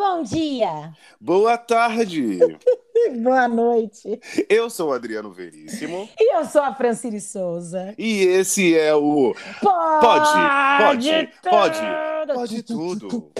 Bom dia. Boa tarde. Boa noite. Eu sou o Adriano Veríssimo. E eu sou a Francine Souza. E esse é o Pode, Pode, pode, pode, pode tudo.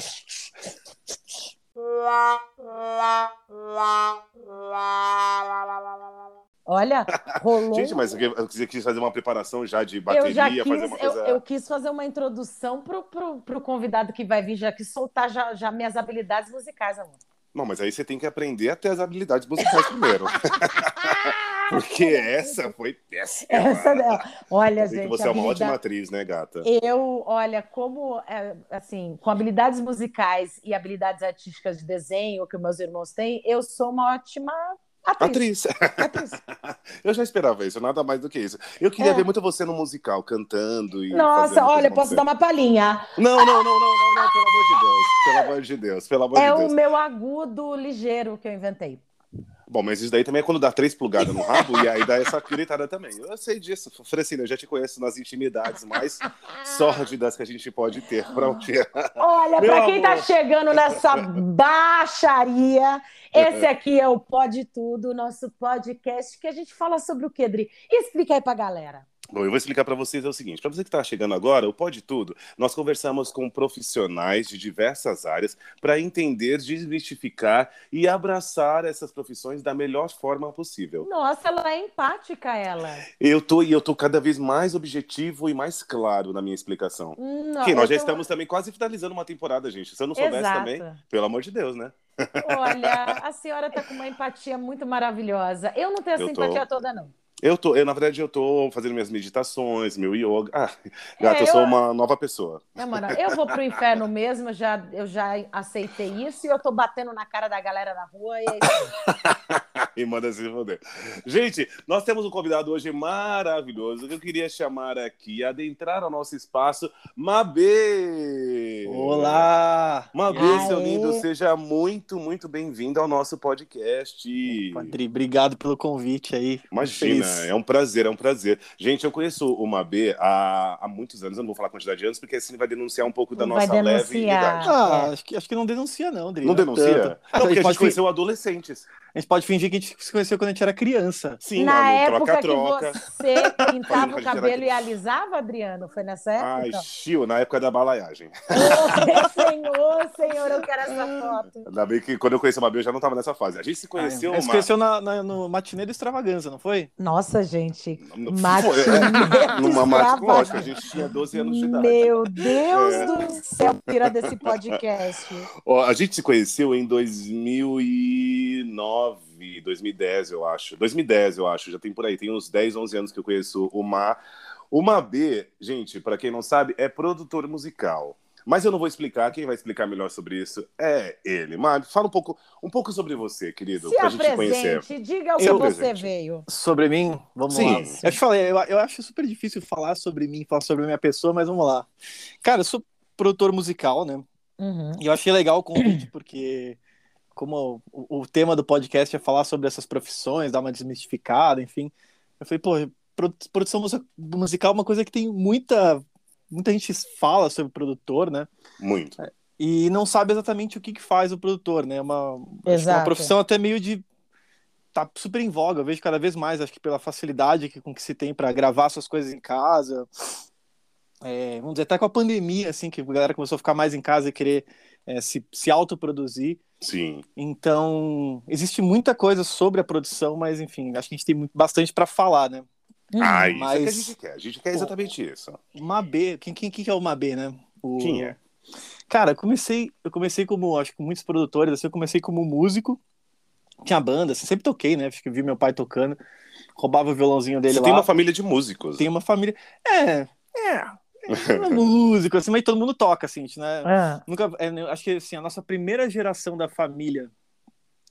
Olha, rolou. Gente, mas eu quis fazer uma preparação já de bateria, eu já quis, fazer uma coisa. eu, eu quis fazer uma introdução pro, pro, pro convidado que vai vir, já que soltar já, já minhas habilidades musicais, amor. Não, mas aí você tem que aprender a ter as habilidades musicais primeiro. Porque essa foi péssima. Essa não. Olha, gente. você é uma ótima atriz, né, gata? Eu, olha, como, é, assim, com habilidades musicais e habilidades artísticas de desenho que meus irmãos têm, eu sou uma ótima atriz. Atriz. Eu já esperava isso, nada mais do que isso. Eu queria É. ver muito você no musical, cantando e. Nossa, olha, posso dar uma palhinha. Não, não, não, não, não, não, pelo amor de Deus. Pelo amor de Deus, pelo amor É de o Deus. meu agudo ligeiro que eu inventei. Bom, mas isso daí também é quando dá três plugadas no rabo e aí dá essa gritada também. Eu sei disso. Francine, eu já te conheço nas intimidades mais sórdidas que a gente pode ter. Pronto. Olha, para quem tá amor. chegando nessa baixaria, esse aqui é o Pode Tudo, nosso podcast que a gente fala sobre o quê, Dri? Explica aí pra galera. Bom, eu vou explicar para vocês é o seguinte: para você que está chegando agora, o Pode Tudo, nós conversamos com profissionais de diversas áreas para entender, desmistificar e abraçar essas profissões da melhor forma possível. Nossa, ela é empática, ela. Eu tô e eu tô cada vez mais objetivo e mais claro na minha explicação. Não, que nós já tô- estamos também quase finalizando uma temporada, gente. Se eu não soubesse Exato. também, pelo amor de Deus, né? Olha, a senhora tá com uma empatia muito maravilhosa. Eu não tenho essa Eu tô. empatia toda, não. Eu tô, eu, na verdade, eu tô fazendo minhas meditações, meu yoga. Ah, gata, É, eu sou uma nova pessoa. É, mano, eu vou pro inferno mesmo, eu já, eu já aceitei isso e eu tô batendo na cara da galera na rua e é isso e manda se foder. Gente, nós temos um convidado hoje maravilhoso que eu queria chamar aqui, adentrar ao nosso espaço, Mabê! Olá! Mabê, Aê. seu lindo, seja muito, muito bem-vindo ao nosso podcast. Padre, obrigado pelo convite aí. Imagina, Feliz. é um prazer, é um prazer. Gente, eu conheço o Mabê há, há muitos anos, eu não vou falar a quantidade de anos, porque assim vai denunciar um pouco da Vai nossa leve idade. Ah, É. acho, que, acho que não denuncia, não, Adri. Não denuncia? tanto. Não, a, porque a gente gente pode, fi- conheceu adolescentes. A gente pode fingir que a gente se conheceu quando a gente era criança. Sim, Na época troca-troca. que você pintava o cabelo e alisava, Adriano? Foi nessa Ai, época? Chiu, na época da balaiagem. Senhor, senhor, eu quero essa foto. Ainda bem que quando eu conheci o Mabê, eu já não tava nessa fase. A gente se conheceu a gente se uma- conheceu na, na- no matinê do Extravaganza, não foi? Nossa, gente. No- Matinê é, numa lógico, a gente tinha 12 anos de idade. Meu Deus É. do céu, tira desse podcast. Ó, a gente se conheceu em 2009, 2010, eu acho. 2010, eu acho. Já tem por aí, tem uns 10, 11 anos que eu conheço o Ma. O Mabê, gente, para quem não sabe, é produtor musical. Mas eu não vou explicar, quem vai explicar melhor sobre isso é ele. Mab, fala um pouco, um pouco sobre você, querido, Se pra gente te conhecer. apresente, diga o que Eu- você Presente. veio. Sobre mim? Vamos Sim. lá. Eu te falei, eu, eu acho super difícil falar sobre mim, falar sobre a minha pessoa, mas vamos lá. Cara, eu sou produtor musical, né? Uhum. E eu achei legal o convite, porque como o, o tema do podcast é falar sobre essas profissões, dar uma desmistificada, enfim. Eu falei, pô, produ- produção musical é uma coisa que tem muita. Muita gente fala sobre produtor, né? Muito. E não sabe exatamente o que, que faz o produtor, né? É uma, é uma profissão até meio de. Tá super em voga, eu vejo cada vez mais, acho que pela facilidade que, com que se tem para gravar suas coisas em casa. É, vamos dizer, até com a pandemia, assim, que a galera começou a ficar mais em casa e querer é, se, se autoproduzir. Sim. Então, existe muita coisa sobre a produção, mas enfim, acho que a gente tem muito- bastante para falar, né? Uhum. Ah, isso é que a mas- gente quer. A gente quer exatamente isso. O Mabê, quem, quem, quem que é o Mabê, né? O... Quem é? Cara, eu comecei, eu comecei como, acho que muitos produtores, assim, eu comecei como músico, tinha banda, assim, sempre toquei, né? Acho que vi meu pai tocando, roubava o violãozinho dele Você lá. tem uma família de músicos. Tem uma família. É, é. Não é músico, assim, mas todo mundo toca, assim, né? Ah, Nunca, é, eu acho que assim, a nossa primeira geração da família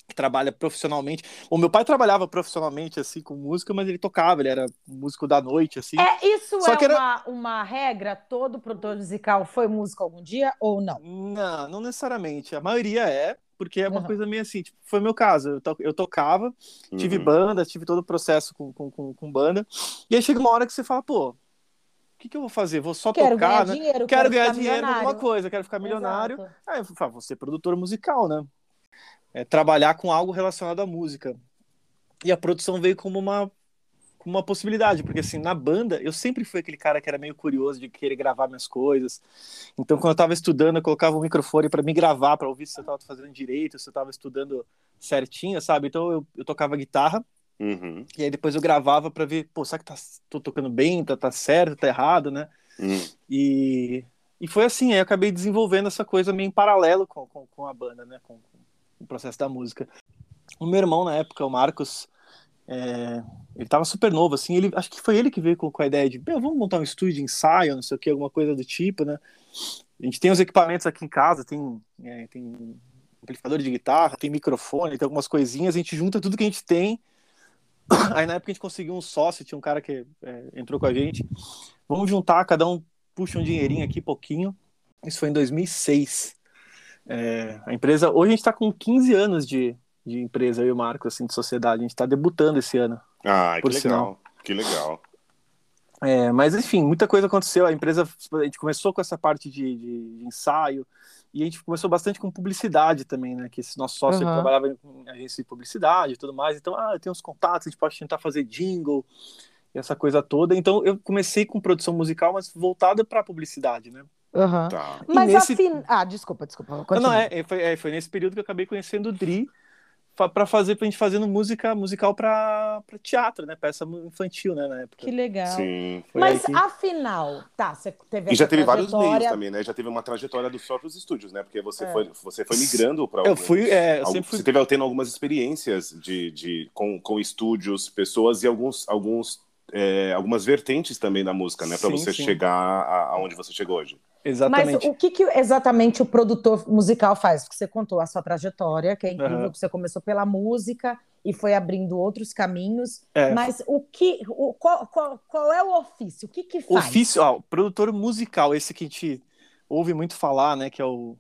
que trabalha profissionalmente. O meu pai trabalhava profissionalmente assim com música, mas ele tocava, ele era músico da noite assim. É, isso Só é que era- uma, uma regra? Todo produtor musical foi músico algum dia ou não? Não, não necessariamente. A maioria é, porque é uma Uhum. coisa meio assim, tipo, foi meu caso. Eu, to- eu tocava, tive Uhum. banda, tive todo o processo com, com, com, com banda. E aí chega uma hora que você fala, pô, que, que eu vou fazer? Vou só quero tocar, né? Dinheiro, quero, quero ganhar dinheiro com alguma coisa, quero ficar milionário. Exato. Aí eu falei, vou ser produtor musical, né? É, trabalhar com algo relacionado à música. E a produção veio como uma como uma possibilidade, porque assim, na banda, eu sempre fui aquele cara que era meio curioso de querer gravar minhas coisas. Então, quando eu estava estudando, eu colocava um microfone para me gravar, para ouvir se eu estava fazendo direito, se eu estava estudando certinho, sabe? Então, eu, eu tocava guitarra, uhum. e aí depois eu gravava para ver, pô, será que tá, tô tocando bem, tá, tá certo, tá errado, né? Uhum. E, e foi assim, aí eu acabei desenvolvendo essa coisa meio em paralelo com, com, com a banda, né? Com, com o processo da música. O meu irmão, na época, o Marcos, é, ele tava super novo, assim, ele, acho que foi ele que veio com, com a ideia de, vamos montar um estúdio de ensaio, não sei o que, alguma coisa do tipo, né? A gente tem os equipamentos aqui em casa, tem, é, tem amplificador de guitarra, tem microfone, tem algumas coisinhas, a gente junta tudo que a gente tem. Aí na época a gente conseguiu um sócio, tinha um cara que é, entrou com a gente. Vamos juntar, cada um puxa um dinheirinho aqui, pouquinho. Isso foi em 2006. É, a empresa, hoje a gente está com 15 anos de, de empresa, eu e o Marco, assim, de sociedade. A gente está debutando esse ano. Ah, que legal. Sinal. Que legal. É, mas enfim, muita coisa aconteceu. A empresa, a gente começou com essa parte de, de, de ensaio e a gente começou bastante com publicidade também, né? Que esse nosso sócio uhum. trabalhava em agência de publicidade e tudo mais. Então, ah, tem uns contatos, a gente pode tentar fazer jingle e essa coisa toda. Então, eu comecei com produção musical, mas voltada para publicidade, né? Uhum. Tá. Mas nesse... afin... Ah, desculpa, desculpa. Não, não, é, é, foi, é, foi nesse período que eu acabei conhecendo o Dri para fazer pra gente fazendo música musical para teatro, né? Peça infantil, né, na época. Que legal. Sim. Mas que... afinal, tá, você teve E já teve vários meios também, né? Já teve uma trajetória dos próprios estúdios, né? Porque você é. foi você foi migrando para Eu fui, é, eu alguns, fui... Você teve tendo algumas experiências de, de com, com estúdios, pessoas e alguns alguns é, algumas vertentes também da música, né? Para você sim. chegar aonde você chegou hoje. Exatamente. Mas o que, que, exatamente o produtor musical faz? Porque você contou a sua trajetória, que é incrível, uhum. que você começou pela música e foi abrindo outros caminhos. É. Mas o que, o, qual, qual, qual, é o ofício? O que, que faz? Ofício, ó, produtor musical, esse que a gente ouve muito falar, né? Que é o,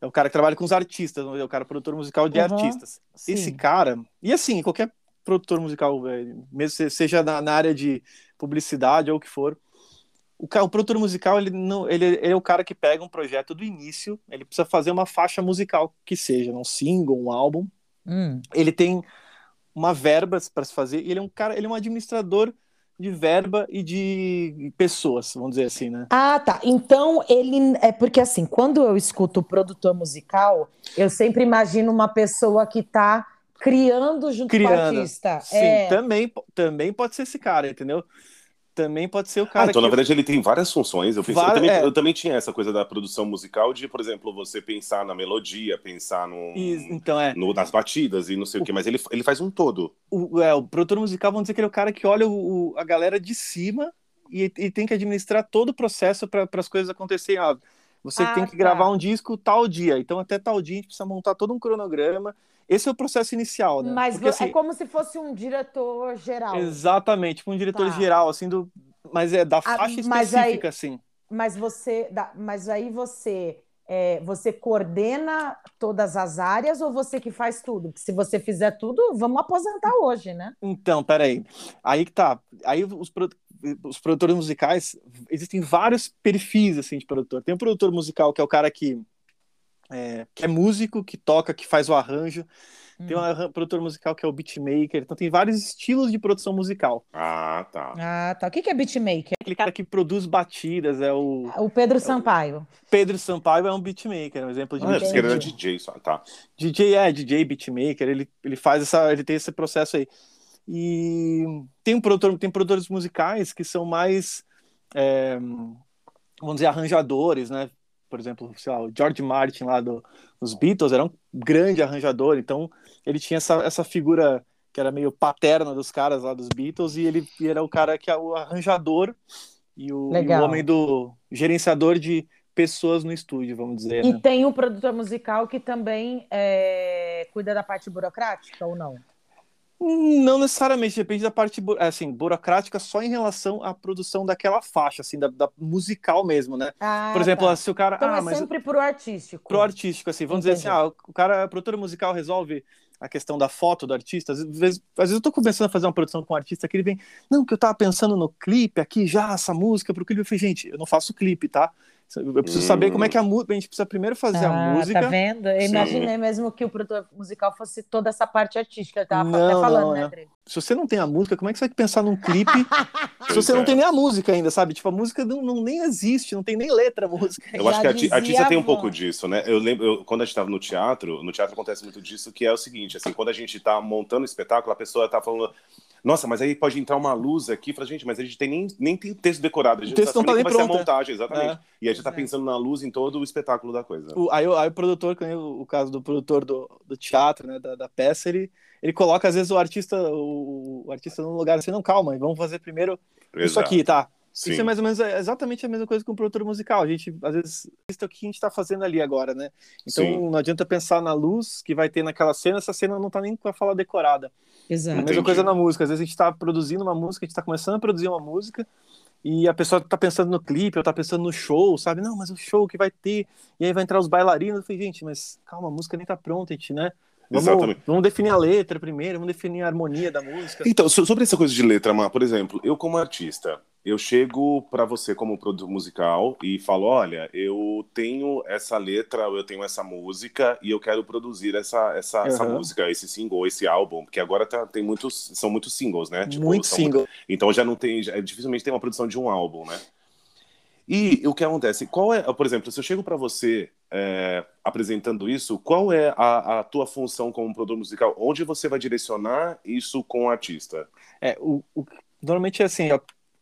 é o cara que trabalha com os artistas, é o cara produtor musical de uhum. artistas. Sim. Esse cara, e assim, qualquer produtor musical, é, mesmo seja na, na área de publicidade ou o que for, o, o produtor musical ele não ele, ele, é o cara que pega um projeto do início ele precisa fazer uma faixa musical que seja um single um álbum. Hum. ele tem uma verba para se fazer e ele é um cara ele é um administrador de verba e de pessoas vamos dizer assim né? Ah tá. Então ele é porque assim quando eu escuto o produtor musical eu sempre imagino uma pessoa que está criando junto criando. com o artista. Sim é... também também pode ser esse cara entendeu também pode ser o cara. Ah, então, que... na verdade, ele tem várias funções. Eu, pensei, eu, também, é. eu, também, tinha essa coisa da produção musical de, por exemplo, você pensar na melodia, pensar no, então, é. no nas batidas e não sei o, o que, mas ele, ele faz um todo. O, é, o produtor musical, vamos dizer que ele é o cara que olha o, a galera de cima e, e tem que administrar todo o processo para as coisas acontecerem. Ah, você ah, tem que tá. gravar um disco tal dia, então até tal dia a gente precisa montar todo um cronograma esse é o processo inicial, né? Mas Porque, assim, é como se fosse um diretor geral. Exatamente, tipo um diretor tá. geral, assim, do. Mas é da ah, faixa ah, específica, aí, assim. Mas você. Mas aí você. É, você coordena todas as áreas ou você que faz tudo? Porque se você fizer tudo, vamos aposentar hoje, né? Então, peraí. Aí que tá. Aí os, os produtores musicais, existem vários perfis assim, de produtor. Tem um produtor musical que é o cara que é, que é músico, que toca, que faz o arranjo. Hum. Tem um produtor musical que é o beatmaker. Então tem vários estilos de produção musical. Ah, tá. Ah, tá. O que é beatmaker? Aquele cara que produz batidas, é o... O Pedro Sampaio. É o... Pedro Sampaio é um beatmaker, é um exemplo de ah, beatmaker. Era DJ, só, tá. DJ, é, DJ, beatmaker, ele, ele faz essa... Ele tem esse processo aí. E tem um produtor, tem produtores musicais que são mais... É, vamos dizer, arranjadores, né? Por exemplo, sei lá, o George Martin lá do, dos Beatles era um grande arranjador, então ele tinha essa, essa figura que era meio paterna dos caras lá dos Beatles e ele era o cara que é o arranjador e o, e o homem do gerenciador de pessoas no estúdio, vamos dizer. E né? tem um produtor musical que também é, cuida da parte burocrática ou não? Não necessariamente, depende da parte assim, burocrática só em relação à produção daquela faixa, assim, da, da musical mesmo, né? Ah, Por exemplo, tá. se o cara. Então ah, é mas... sempre pro artístico. Pro artístico, assim, vamos Entendi. dizer assim, ah, o cara, a produtora musical resolve a questão da foto do artista. Às vezes, às vezes eu tô começando a fazer uma produção com um artista que ele vem, não, que eu tava pensando no clipe aqui já, essa música pro clipe. Eu falei, gente, eu não faço clipe, tá? Eu preciso hum. saber como é que a música. A gente precisa primeiro fazer ah, a música. Tá vendo? Eu imaginei mesmo que o produtor musical fosse toda essa parte artística. Eu tava não, até falando, não, né, André? Se você não tem a música, como é que você vai pensar num clipe se você não tem nem a música ainda, sabe? Tipo, a música não, não nem existe, não tem nem letra a música. Eu acho que a artista tem um pouco disso, né? Eu lembro, eu, quando a gente estava no teatro, no teatro acontece muito disso, que é o seguinte, assim, quando a gente está montando o espetáculo, a pessoa está falando nossa, mas aí pode entrar uma luz aqui. Fala, gente, mas a gente tem nem, nem tem texto decorado. A gente o texto não tá nem vai pronto. ser a montagem, exatamente. É. E a gente tá pensando na luz em todo o espetáculo da coisa. O, aí, aí o produtor, o, o caso do produtor do, do teatro, né, da, da peça, ele, ele coloca às vezes o artista, o, o artista num lugar assim, não, calma, vamos fazer primeiro Exato. isso aqui, tá? Sim. Isso é mais ou menos é exatamente a mesma coisa com o produtor musical. A gente, às vezes, isso é o que a gente está fazendo ali agora, né? Então Sim. não adianta pensar na luz que vai ter naquela cena, essa cena não está nem com a fala decorada. Exato. A mesma coisa na música. Às vezes a gente está produzindo uma música, a gente está começando a produzir uma música, e a pessoa está pensando no clipe, ou está pensando no show, sabe? Não, mas o show que vai ter, e aí vai entrar os bailarinos. Eu falei, gente, mas calma, a música nem está pronta, a gente, né? Vamos, Exatamente. Vamos definir a letra primeiro, vamos definir a harmonia da música. Então, sobre essa coisa de letra, Mar, por exemplo, eu como artista, eu chego para você como produtor musical e falo, olha, eu tenho essa letra, eu tenho essa música e eu quero produzir essa, essa, uhum. essa música, esse single, esse álbum, porque agora tá, tem muitos, são muitos singles, né? Tipo, muito single. Muito, então já não tem, já, dificilmente tem uma produção de um álbum, né? E o que acontece? Qual é, por exemplo, se eu chego para você é, apresentando isso, qual é a, a, tua função como produtor musical? Onde você vai direcionar isso com o artista? É, o, o normalmente é assim,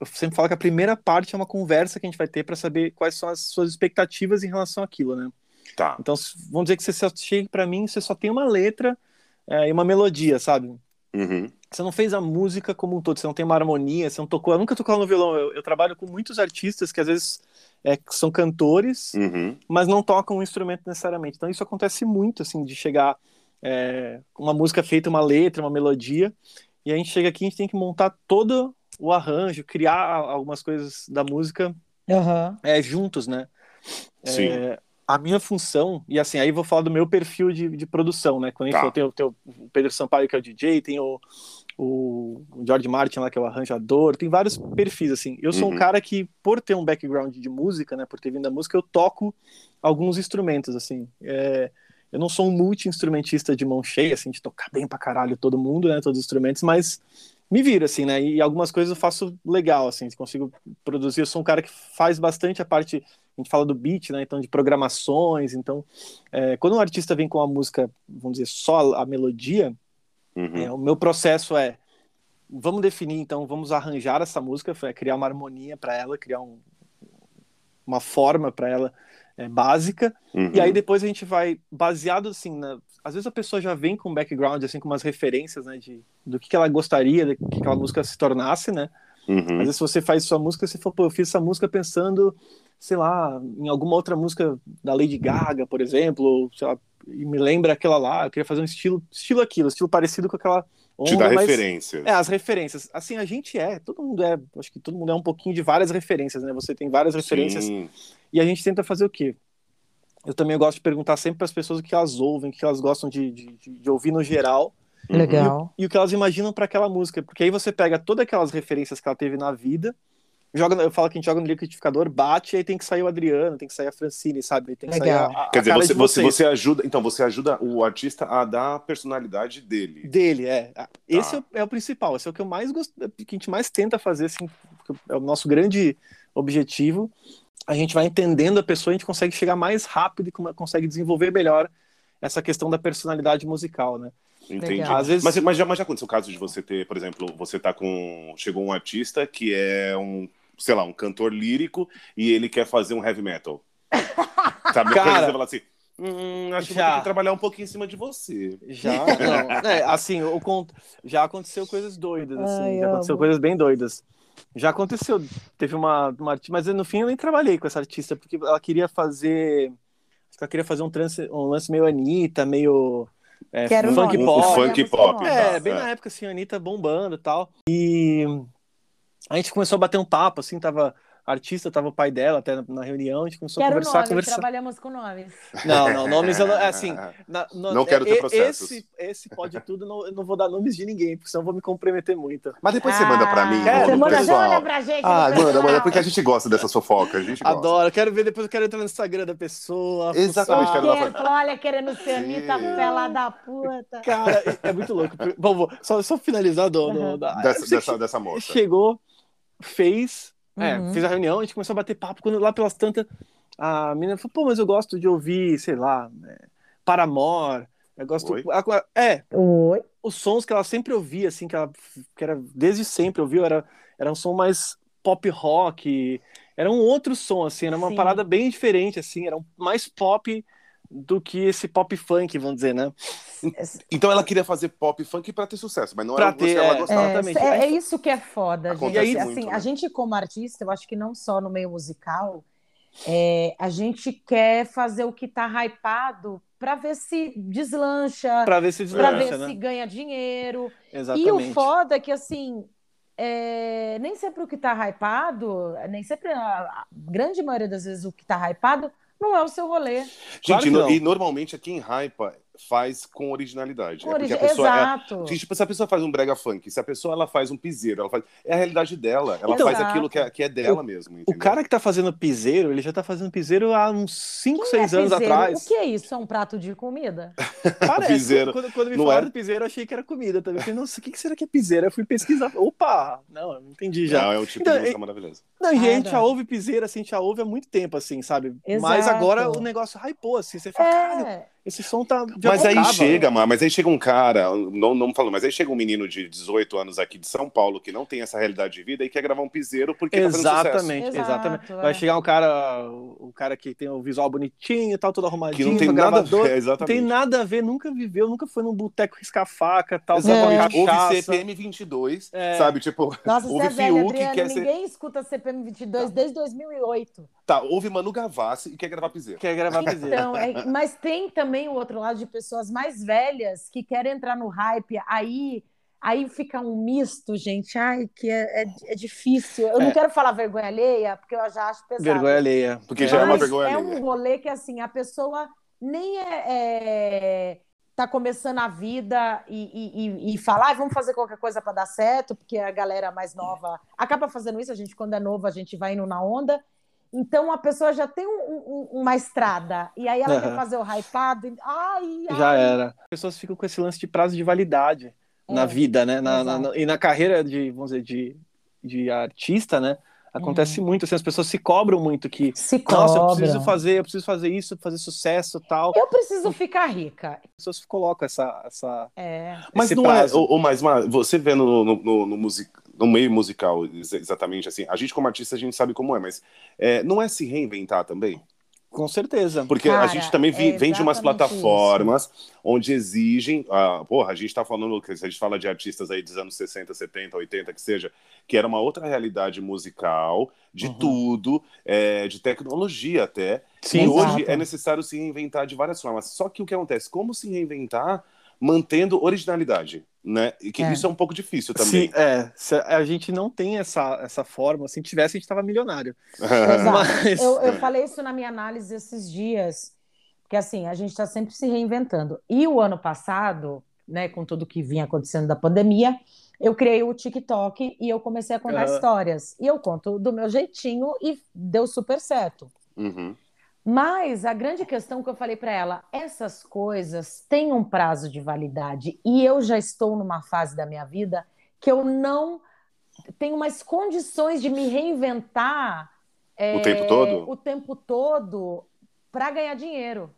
eu sempre falo que a primeira parte é uma conversa que a gente vai ter para saber quais são as suas expectativas em relação àquilo, né? Tá. Então, vamos dizer que você só chega para mim, você só tem uma letra é, e uma melodia, sabe? Uhum. Você não fez a música como um todo, você não tem uma harmonia, você não tocou. Eu nunca tocou no violão. Eu, eu trabalho com muitos artistas que às vezes é, são cantores, uhum. mas não tocam um instrumento necessariamente. Então, isso acontece muito, assim, de chegar é, uma música feita, uma letra, uma melodia, e a gente chega aqui, a gente tem que montar todo o arranjo, criar algumas coisas da música uhum. é, juntos, né? Sim. É, a minha função, e assim, aí vou falar do meu perfil de, de produção, né? Quando a gente tá. tem, o, tem o Pedro Sampaio, que é o DJ, tem o, o George Martin lá, que é o arranjador, tem vários perfis, assim. Eu sou uhum. um cara que, por ter um background de música, né? Por ter vindo da música, eu toco alguns instrumentos, assim. É, eu não sou um multi-instrumentista de mão cheia, assim, de tocar bem pra caralho todo mundo, né? Todos os instrumentos, mas me vira, assim, né? E algumas coisas eu faço legal, assim, consigo produzir. Eu sou um cara que faz bastante a parte, a gente fala do beat, né? Então, de programações. Então, é, quando um artista vem com a música, vamos dizer, só a melodia, uhum. é, o meu processo é vamos definir, então, vamos arranjar essa música, é criar uma harmonia para ela, criar um, uma forma para ela é, básica, uhum. e aí depois a gente vai, baseado assim, na, às vezes a pessoa já vem com um background, assim, com umas referências, né, de, do que, que ela gostaria de que aquela música se tornasse, né, uhum. às vezes você faz sua música, você fala, pô, eu fiz essa música pensando, sei lá, em alguma outra música da Lady Gaga, por exemplo, ou, sei lá, e me lembra aquela lá, eu queria fazer um estilo, estilo aquilo, estilo parecido com aquela onda, Te dá mas, referências. É, as referências. Assim, a gente é, todo mundo é, acho que todo mundo é um pouquinho de várias referências, né? Você tem várias referências. Sim. E a gente tenta fazer o quê? Eu também gosto de perguntar sempre para as pessoas o que elas ouvem, o que elas gostam de, de, de ouvir no geral. Legal. E, e, o que elas imaginam para aquela música. Porque aí você pega todas aquelas referências que ela teve na vida, joga, eu falo que a gente joga no liquidificador, bate, e aí tem que sair o Adriano, tem que sair a Francine, sabe? Tem que Legal. sair a, a Quer dizer, você, você, você, ajuda. Então, você ajuda o artista a dar a personalidade dele. Dele, é. Tá. Esse é, é, o principal, esse é o que eu mais gosto, que a gente mais tenta fazer, assim, é o nosso grande objetivo a gente vai entendendo a pessoa, a gente consegue chegar mais rápido e consegue desenvolver melhor essa questão da personalidade musical, né? Entendi. Às vezes... mas, mas, já, mas já aconteceu o caso de você ter, por exemplo, você tá com. Chegou um artista que é um, sei lá, um cantor lírico e ele quer fazer um heavy metal. Sabe? Cara, você fala assim. Hum, acho já. que vou ter que trabalhar um pouquinho em cima de você. Já, não. É, assim, o, já aconteceu coisas doidas, assim, Ai, já aconteceu amo. coisas bem doidas. Já aconteceu. Teve uma, uma mas no fim eu nem trabalhei com essa artista, porque ela queria fazer. Ela queria fazer um, trance, um lance meio Anitta, meio. É, funk pop. funk pop. É, bem é. na época, assim, a Anitta bombando e tal. E a gente começou a bater um papo, assim, tava artista, tava o pai dela até na reunião, a gente começou quero a conversar, nomes, conversar. trabalhamos com nomes. Não, não, nomes eu não, é assim, na, no, não quero ter processos. Esse, esse pode tudo, não, eu não vou dar nomes de ninguém, porque senão eu vou me comprometer muito. Mas depois ah, você manda pra mim, você manda pessoal. pra gente. Ah, manda, manda, porque a gente gosta dessas fofocas, a gente Adoro, quero ver, depois eu quero entrar no Instagram da pessoa. Exatamente. Quero quero, falar... olha, querendo ser Anitta, fela da puta. Cara, é, é muito louco. Bom, só, só finalizar do, do, da... dessa, dessa, dessa moça. Chegou, fez é, uhum. fiz a reunião, a gente começou a bater papo. Quando lá pelas tantas, a menina falou: pô, mas eu gosto de ouvir, sei lá, é, Paramore. Eu gosto. Oi? É. Oi. Os sons que ela sempre ouvia, assim, que ela que era desde sempre ouviu, era, era um som mais pop rock. Era um outro som, assim, era uma Sim. parada bem diferente, assim, era um, mais pop do que esse pop funk, vamos dizer, né? Então ela queria fazer pop funk para ter sucesso, mas não pra era ter, ela é, gostava. É, é, é, isso que é foda, gente. Aí, assim, muito, a né? gente como artista, eu acho que não só no meio musical, é, a gente quer fazer o que tá hypado para ver se deslancha, para ver se deslancha, para ver né? se ganha dinheiro. Exatamente. E o foda é que assim, é, nem sempre o que tá hypado, nem sempre a, a grande maioria das vezes o que tá hypado não é o seu rolê. Gente, claro no, e normalmente quem hypa faz com originalidade. Com origi... é a pessoa Exato. É, tipo, se a pessoa faz um brega funk, se a pessoa ela faz um piseiro, ela faz, é a realidade dela. Ela Então, faz aquilo que é, que é dela o, mesmo. O entendeu? cara que tá fazendo piseiro, ele já tá fazendo piseiro há uns 5, Quem 6 é anos piseiro? atrás. O que é isso? É um prato de comida? Parece. Piseiro. Quando, quando me Não falaram é? do piseiro, eu achei que era comida também. Eu falei, nossa, o que, que será que é piseiro? Eu fui pesquisar. Opa! Não, eu não entendi já. Não, é um tipo Então, de música e- maravilhosa. Não, e a gente já ouve piseiro, assim, a gente já ouve há muito tempo, assim, sabe? Exato. Mas agora o negócio hypou, assim, você fala, cara, É, esse som tá. de Mas aí chega, Mar, mas aí chega um cara, não, não falou, mas aí chega um menino de 18 anos aqui de São Paulo que não tem essa realidade de vida e quer gravar um piseiro porque tá. Exatamente, Exato, exatamente. é. Vai chegar um cara, o cara que tem o visual bonitinho e tal, todo arrumadinho, Que não tem nada a gravador. ver, Não exatamente. tem nada a ver, nunca viveu, nunca foi num boteco riscar faca, tal, Exatamente. sabe, Houve. CPM 22, É. sabe? Tipo, Nossa, você houve é velho, Fiuk Adriano. quer ser. Ninguém escuta CPM 22 desde 2008. Tá, houve Manu Gavassi e quer gravar piseiro. Quer gravar piseiro. Então, é- mas tem também o outro lado de pessoas mais velhas que querem entrar no hype, aí aí fica um misto, gente. Ai, que é, é, é difícil. Eu não É. quero falar vergonha alheia, porque eu já acho pesado. Vergonha alheia. Porque já é uma vergonha é alheia. um rolê que assim a pessoa nem é, é- tá começando a vida e, e, e, e falar, "Ai, vamos fazer qualquer coisa para dar certo, porque a galera mais nova acaba fazendo isso. A gente quando é novo a gente vai indo na onda. Então a pessoa já tem um- um- uma estrada e aí ela quer Aham. fazer o hypado. e- Ai, ai. Já era. As pessoas ficam com esse lance de prazo de validade na É, vida, né? Na, na- na- e na carreira de, vamos dizer, de, de artista, né? Acontece Uhum. muito, assim, as pessoas se cobram muito que, Se nossa, eu cobram. preciso fazer, eu preciso fazer isso, fazer sucesso tal. Eu preciso ficar rica. As pessoas colocam essa, essa, É. Mas não prazo. é, ou, mas Mar, você vendo no, no, no, no music- no meio musical, ex- exatamente assim, a gente como artista a gente sabe como é, mas é, não é se reinventar também? Com certeza. Porque a Cara, gente também vi- é vem de umas plataformas onde exigem. Ah, porra, a gente tá falando, a gente fala de artistas aí dos anos 60, 70, 80, que seja, que era uma outra realidade musical, de Uhum. tudo, é, de tecnologia até. Sim, e Exato. hoje é necessário se reinventar de várias formas. Só que o que acontece? Como se reinventar mantendo originalidade? Né? E que É. isso é um pouco difícil também. Sim, é. se A gente não tem essa, essa forma. Se tivesse, a gente tava milionário. Exato. Mas- Eu, eu falei isso na minha análise esses dias, porque assim, a gente está sempre se reinventando. E o ano passado, né, com tudo que vinha acontecendo da pandemia, eu criei o TikTok e eu comecei a contar Aham. histórias. E eu conto do meu jeitinho e deu super certo. Uhum. Mas a grande questão que eu falei para ela, essas coisas têm um prazo de validade e eu já estou numa fase da minha vida que eu não tenho mais condições de me reinventar é, O tempo todo? o tempo todo para ganhar dinheiro.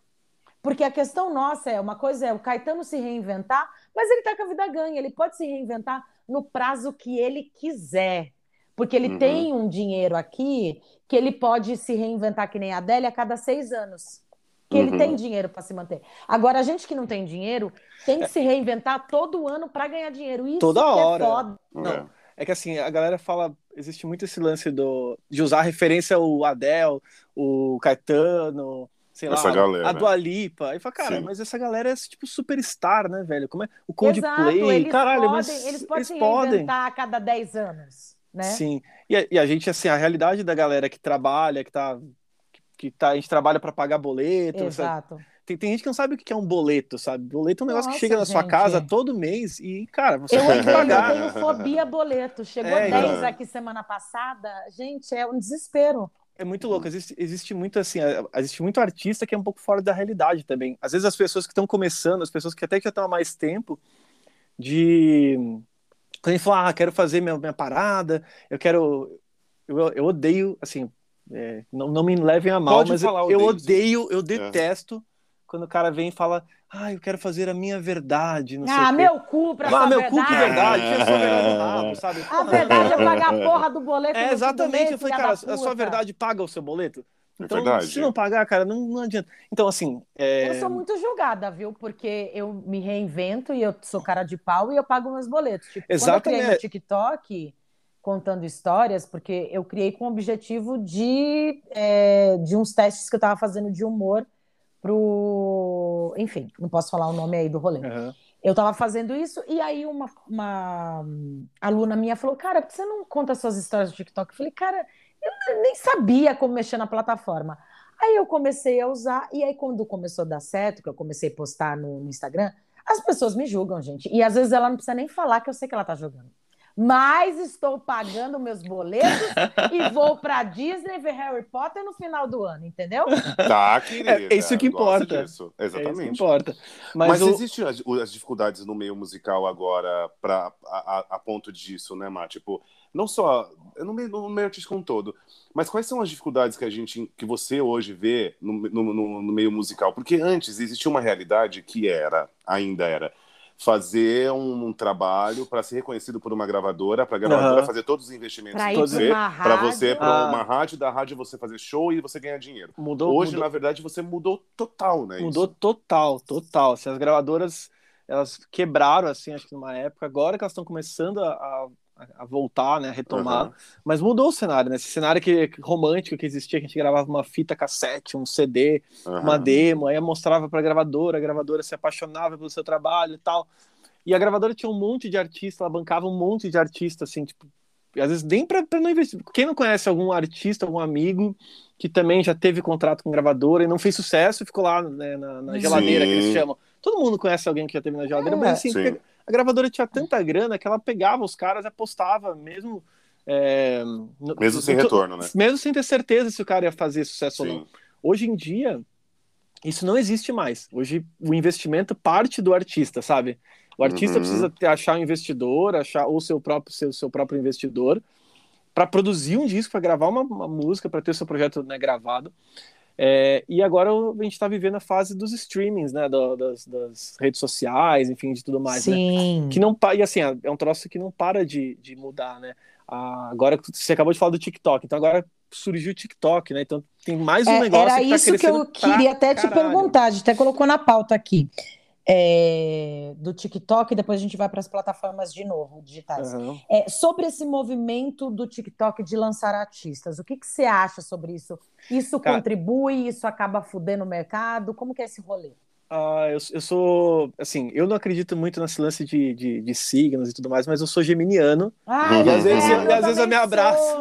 Porque a questão nossa é, uma coisa é o Caetano se reinventar, mas ele está com a vida ganha, ele pode se reinventar no prazo que ele quiser. Porque ele Uhum. tem um dinheiro aqui que ele pode se reinventar que nem a Adélia a cada seis anos. Que ele Uhum. tem dinheiro para se manter. Agora, a gente que não tem dinheiro tem que se reinventar todo ano para ganhar dinheiro. Isso Toda que hora. é foda. Não. É. É que assim, a galera fala, existe muito esse lance do, de usar referência ao Adele, o Caetano, sei essa lá, galera. a Dua Lipa. Aí fala, cara, Sim. mas essa galera é tipo superstar, né, velho? Como é o Coldplay, Exato, eles caralho, podem, mas eles podem eles se podem. a cada 10 anos, né? Sim. E a, e a, gente assim, a realidade da galera que trabalha, que tá que tá, a gente trabalha para pagar boleto, Exato. Tem, tem gente que não sabe o que é um boleto, sabe? Boleto é um negócio Nossa, que chega na gente. sua casa todo mês e, cara, você eu tem que pagar. Eu tenho fobia boleto. Chegou é, 10 aqui semana passada. Gente, é um desespero. É muito louco. Existe, existe muito assim, existe muito artista que é um pouco fora da realidade também. Às vezes as pessoas que estão começando, as pessoas que até já estão há mais tempo, de quando a gente fala, ah, quero fazer minha, minha parada, eu quero. Eu, eu odeio, assim, é, não, não me levem a mal, Pode mas eu, eu odeio, eu é. detesto quando o cara vem e fala, ah, eu quero fazer a minha verdade. Não ah, meu cu pra ah, meu verdade. cu que verdade, tinha sua verdade rabo, sabe? A verdade é pagar a porra do boleto. É, exatamente. eu falei, cara, a sua verdade paga o seu boleto? É então, é se não pagar, cara, não, não adianta. Então, assim. É... Eu sou muito julgada, viu? Porque eu me reinvento e eu sou cara de pau e eu pago meus boletos. Tipo, Exatamente. quando eu criei no TikTok contando histórias, porque eu criei com o objetivo de, é, de uns testes que eu estava fazendo de humor pro. Enfim, não posso falar o nome aí do rolê. Uhum. Eu estava fazendo isso e aí uma, uma aluna minha falou: Cara, por que você não conta suas histórias do TikTok? Eu falei: Cara, eu nem sabia como mexer na plataforma. Aí eu comecei a usar, e aí quando começou a dar certo, que eu comecei a postar no, no Instagram, as pessoas me julgam, gente. E às vezes ela não precisa nem falar que eu sei que ela tá jogando mas estou pagando meus boletos e vou para Disney ver Harry Potter no final do ano, entendeu? Tá, querida. É, isso que importa. Disso. Exatamente. É isso que importa. Mas, mas o... existem as, as, dificuldades no meio musical agora para a, a, a, ponto disso, né, Má? Tipo, não só no meio, no meio artístico como um todo, mas quais são as dificuldades que a gente, que você hoje vê no, no, no, no meio musical? Porque antes existia uma realidade que era, ainda era, fazer um, um trabalho para ser reconhecido por uma gravadora, para a gravadora uhum. fazer todos os investimentos para você, para você, para ah. uma rádio, da rádio você fazer show e você ganhar dinheiro. Mudou, Hoje, mudou. na verdade, você mudou total, né? Mudou isso? total, total. Assim, as gravadoras elas quebraram, assim, acho que numa época, agora que elas estão começando a, a voltar, né, a retomar. Uhum. Mas mudou o cenário, né? Esse cenário que, romântico que existia, que a gente gravava uma fita cassete, um CD, uhum. uma demo, aí mostrava para a gravadora, a gravadora se apaixonava pelo seu trabalho e tal. E a gravadora tinha um monte de artista, ela bancava um monte de artista, assim, tipo, às vezes nem para não investir. Quem não conhece algum artista, algum amigo que também já teve contrato com gravadora e não fez sucesso e ficou lá né, na, na, geladeira, Sim. que eles chamam. Todo mundo conhece alguém que já teve na geladeira, é, mas assim, a gravadora tinha tanta grana que ela pegava os caras e apostava, mesmo. É, mesmo sem retorno, né? Mesmo sem ter certeza se o cara ia fazer sucesso Sim. ou não. Hoje em dia, isso não existe mais. Hoje o investimento parte do artista, sabe? O artista uhum. precisa ter, achar um investidor, achar o seu próprio seu, seu próprio investidor para produzir um disco, para gravar uma, uma música, para ter o seu projeto né, gravado. É, e agora a gente está vivendo a fase dos streamings, né? Do, das, das, redes sociais, enfim, de tudo mais. Né? Sim. Né? Que não e assim, é um troço que não para de, de mudar, né? Ah, agora você acabou de falar do TikTok, então agora surgiu o TikTok, né? Então tem mais um é, negócio. Era que tá isso que eu queria até caralho. te perguntar, a gente até colocou na pauta aqui é, do TikTok, depois a gente vai para as plataformas de novo, digitais. Uhum. É, sobre esse movimento do TikTok de lançar artistas, o que, que você acha sobre isso? Isso Cara, contribui, isso acaba fudendo o mercado? Como que é esse rolê? Uh, eu, eu, sou, assim, eu não acredito muito nesse lance de, de, de signos e tudo mais, mas eu sou geminiano. Ai, e às vezes, eu, e às vezes eu me abraço.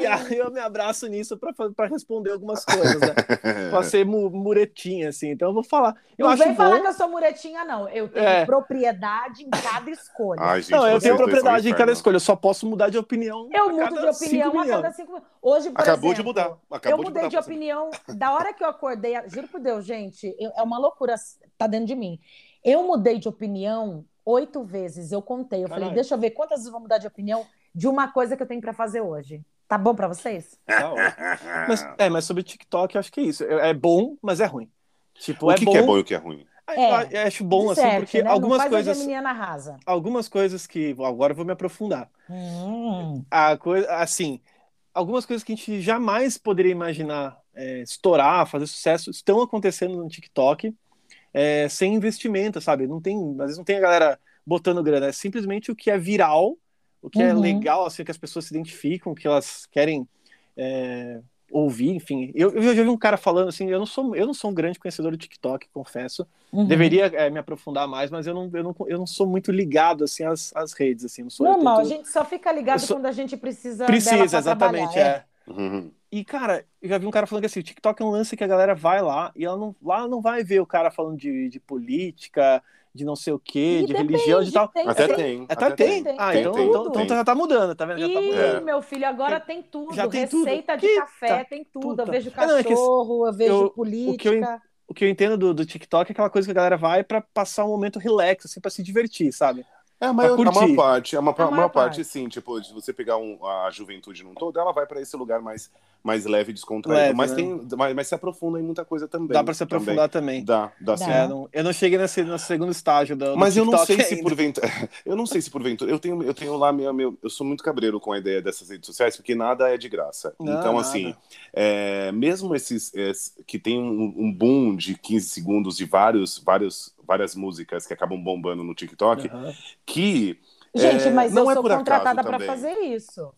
E aí eu me abraço nisso para responder algumas coisas, né? pra ser mu muretinha, assim. Então eu vou falar. Eu não acho vem bom... falar que eu sou muretinha, não. Eu tenho é. propriedade em cada escolha. Ai, gente, não, eu tenho propriedade em cada escolha. Eu só posso mudar de opinião. Eu mudo de opinião a cada cinco Hoje, por Acabou exemplo, de mudar. Acabou eu mudei de, de opinião. Da hora que eu acordei, juro por Deus, gente, eu, é uma loucura, tá dentro de mim. Eu mudei de opinião oito vezes, eu contei. Eu Caralho. falei, deixa eu ver quantas vezes eu vou mudar de opinião de uma coisa que eu tenho para fazer hoje. Tá bom para vocês? Tá mas, é, mas sobre TikTok, eu acho que é isso. É, é bom, mas é ruim. Tipo, o é que, bom... que é bom e o que é ruim? É, eu acho bom, assim, certo, porque né? algumas coisas. rasa. Algumas coisas que. Agora eu vou me aprofundar. Hum. A coisa, assim, algumas coisas que a gente jamais poderia imaginar é, estourar, fazer sucesso, estão acontecendo no TikTok é, sem investimento, sabe? Não tem, às vezes não tem a galera botando grana, é simplesmente o que é viral o que é uhum. é legal, assim, que as pessoas se identificam, que elas querem é, ouvir, enfim. Eu, eu já vi um cara falando assim, eu não sou, eu não sou um grande conhecedor do TikTok, confesso. Uhum. Deveria é, me aprofundar mais, mas eu não, eu não, eu não sou muito ligado assim às, às redes, assim. Não sou, Normal, tento... a gente só fica ligado sou... quando a gente precisa. Precisa, exatamente, é. é. Uhum. E, cara, eu já vi um cara falando que assim, o TikTok é um lance que a galera vai lá e ela não, lá não vai ver o cara falando de, de política, de não sei o quê, de depende, religião, de tal. Tem, até tem. Até, até tem. tem. Ah, tem, então, tem, então, então, já tá mudando, tá vendo? Já tá mudando. Ih, meu filho, agora tem tudo. Já tem Receita tudo. de café, tem tudo. Puta. Eu vejo cachorro, é, não, é eu vejo eu, política. O que, eu, o que eu entendo do, do TikTok é aquela coisa que a galera vai para passar um momento relax, assim, pra se divertir, sabe? É, a maior, a maior parte, a maior, a maior parte, parte, sim, tipo, se você pegar um, a juventude num todo, ela vai para esse lugar mais, mais leve e descontraído. Leve, mas, né? tem, mas, mas, se aprofunda em muita coisa também. Dá para se aprofundar também. também. Dá, dá, dá. sim. É, não, eu não cheguei nesse, no segundo estágio do, Mas eu não sei ainda. se porventura. Eu não sei se porventura. Eu tenho, eu tenho lá meu, meu. Eu sou muito cabreiro com a ideia dessas redes sociais, porque nada é de graça. Não, então, nada. assim, é, mesmo esses, esses que tem um, um boom de 15 segundos de vários, vários, várias músicas que acabam bombando no TikTok, uhum. que Gente, é, mas eu é sou contratada para fazer isso.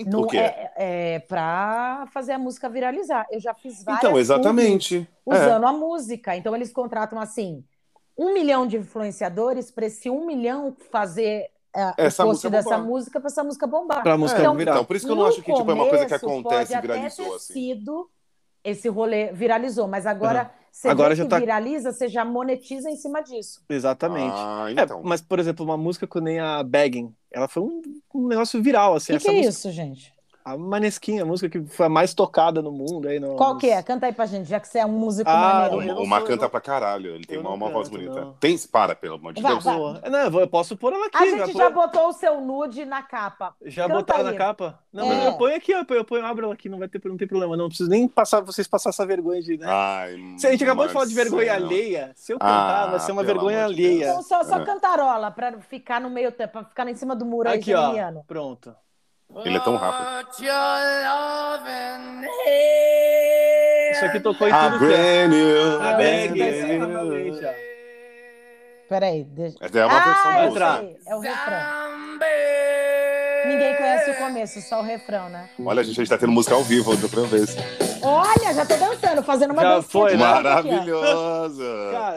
Então, no, é, é para fazer a música viralizar. Eu já fiz várias Então, exatamente. Usando é. a música. Então, eles contratam assim um milhão de influenciadores para esse um milhão fazer uh, essa o post dessa música para essa música bombar. Para a música então, virar. Então, por isso que eu não acho que tipo, é uma coisa que acontece viralizou. Pode até ter assim. sido esse rolê viralizou, mas agora uhum. você agora já tá... viraliza, você já monetiza em cima disso. Exatamente. Ah, então. é, mas, por exemplo, uma música com nem a Begging, ela foi um, um negócio viral, assim. O que, que é música... isso, gente? A Maneskin, a música que foi a mais tocada no mundo aí. No, Qual que é? Canta aí pra gente, já que você é um músico ah, maneiro. O Mar canta não... pra caralho, ele tem uma, uma voz bonita. Não. Tem, para, pelo amor de Deus. Não, eu posso pôr ela aqui. A gente já, já botou o seu nude na capa. Já botaram na capa? Não, é. mas eu ponho aqui, eu ponho, abro ela aqui, não vai ter, não tem problema. Não preciso nem passar, vocês passar essa vergonha de, né? Ai, se a gente acabou de falar de vergonha alheia, se eu cantar, ah, vai ser uma vergonha alheia. Então, só, só cantarola, pra ficar no meio, pra ficar em cima do muro aí, aqui, ó, Pronto. Ele é tão rápido. Isso aqui tocou em tudo que é. Peraí, deixa... Essa é uma ah, versão da É o refrão. Ninguém conhece o começo, só o refrão, né? Olha, a gente, a gente tá tendo música ao vivo outra vez. Olha, já tô dançando, fazendo uma já foi? Maravilhosa.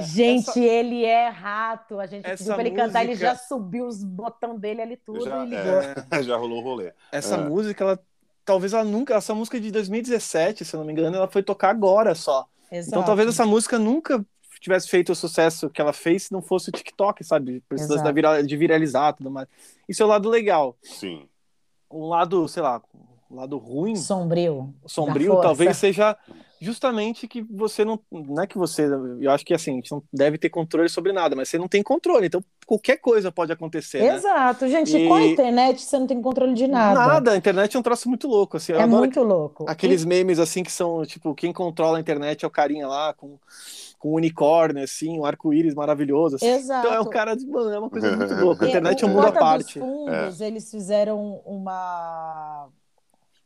gente, essa... ele é rato. A gente essa pediu pra ele música... cantar, ele já subiu os botões dele ali tudo já, e ligou. É, já rolou o rolê. Essa é. música, ela talvez ela nunca. Essa música é de 2017, se eu não me engano, ela foi tocar agora só. Exato. Então talvez essa música nunca tivesse feito o sucesso que ela fez se não fosse o TikTok, sabe? Precisa da viral, de viralizar tudo mais. Isso é o lado legal. Sim. Um lado, sei lá, lado ruim. Sombrio. Sombrio, talvez seja justamente que você não. Não é que você. Eu acho que assim, a gente não deve ter controle sobre nada, mas você não tem controle. Então, qualquer coisa pode acontecer. Né? Exato, né? gente. E... Com a internet, você não tem controle de nada. Nada, a internet é um troço muito louco. Assim, é muito louco. Aqueles e... memes assim que são, tipo, quem controla a internet é o carinha lá com com um unicórnio, assim, um arco-íris maravilhoso. Assim. Exato. Então é um cara de. Mano, é uma coisa muito louca. A internet é, um mundo à parte. Fundos, é. Eles fizeram uma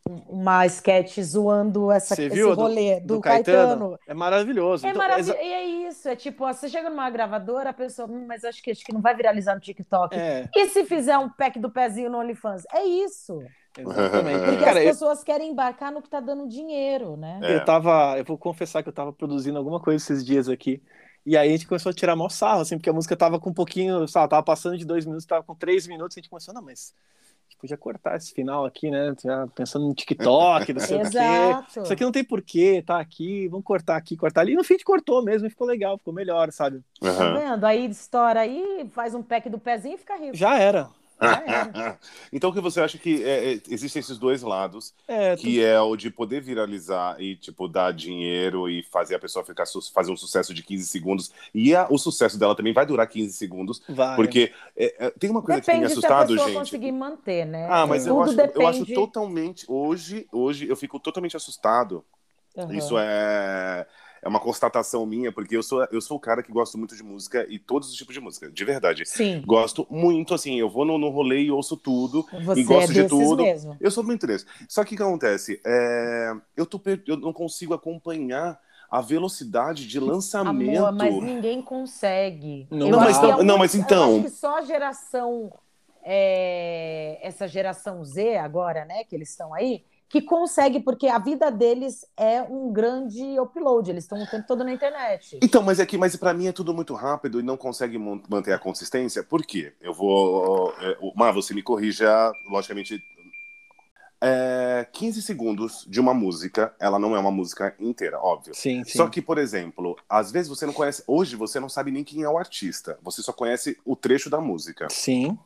uma sketch zoando essa, esse rolê do, do, do Caetano. Caetano. É maravilhoso. É então, maravilhoso. E é isso, é tipo, você chega numa gravadora, a pessoa, hum, mas acho que, acho que não vai viralizar no TikTok. É. E se fizer um pack do pezinho no OnlyFans? É isso. Exatamente. Porque Cara, as pessoas eu... querem embarcar no que tá dando dinheiro, né? É. Eu tava, eu vou confessar que eu tava produzindo alguma coisa esses dias aqui. E aí a gente começou a tirar mó sarro, assim, porque a música tava com um pouquinho, sabe, tava passando de dois minutos, tava com três minutos, a gente começou, não, mas podia cortar esse final aqui, né? Já pensando no TikTok, não sei o quê. Isso aqui não tem porquê, tá aqui, vamos cortar aqui, cortar ali. E no fim, a gente cortou mesmo e ficou legal, ficou melhor, sabe? Uhum. Tá vendo? Aí estoura aí, faz um pack do pezinho e fica rico. Já era. então, o que você acha que é, é, existem esses dois lados, é, que tu... é o de poder viralizar e tipo dar dinheiro e fazer a pessoa ficar fazer um sucesso de 15 segundos e a, o sucesso dela também vai durar 15 segundos, vai. porque é, é, tem uma coisa depende que tem me assustado, se a gente. conseguir manter, né? Ah, mas eu acho, depende... eu acho totalmente hoje, hoje eu fico totalmente assustado. Uhum. Isso é é uma constatação minha, porque eu sou, eu sou o cara que gosto muito de música e todos os tipos de música, de verdade. Sim. Gosto muito, assim, eu vou no, no rolê e ouço tudo. Você e gosto é de tudo. Mesmo. Eu sou muito desse. Só que o que acontece? É, eu, tô, eu não consigo acompanhar a velocidade de lançamento. Amor, mas ninguém consegue. Não, não mas, então, é um, não, mas então. Eu acho que só a geração. É, essa geração Z agora, né, que eles estão aí, que consegue, porque a vida deles é um grande upload, eles estão o tempo todo na internet. Então, mas é que, mas para mim é tudo muito rápido e não consegue manter a consistência. Por quê? Eu vou. É, Mar, você me corrija, logicamente. É, 15 segundos de uma música, ela não é uma música inteira, óbvio. Sim, sim. Só que, por exemplo, às vezes você não conhece. Hoje você não sabe nem quem é o artista. Você só conhece o trecho da música. Sim.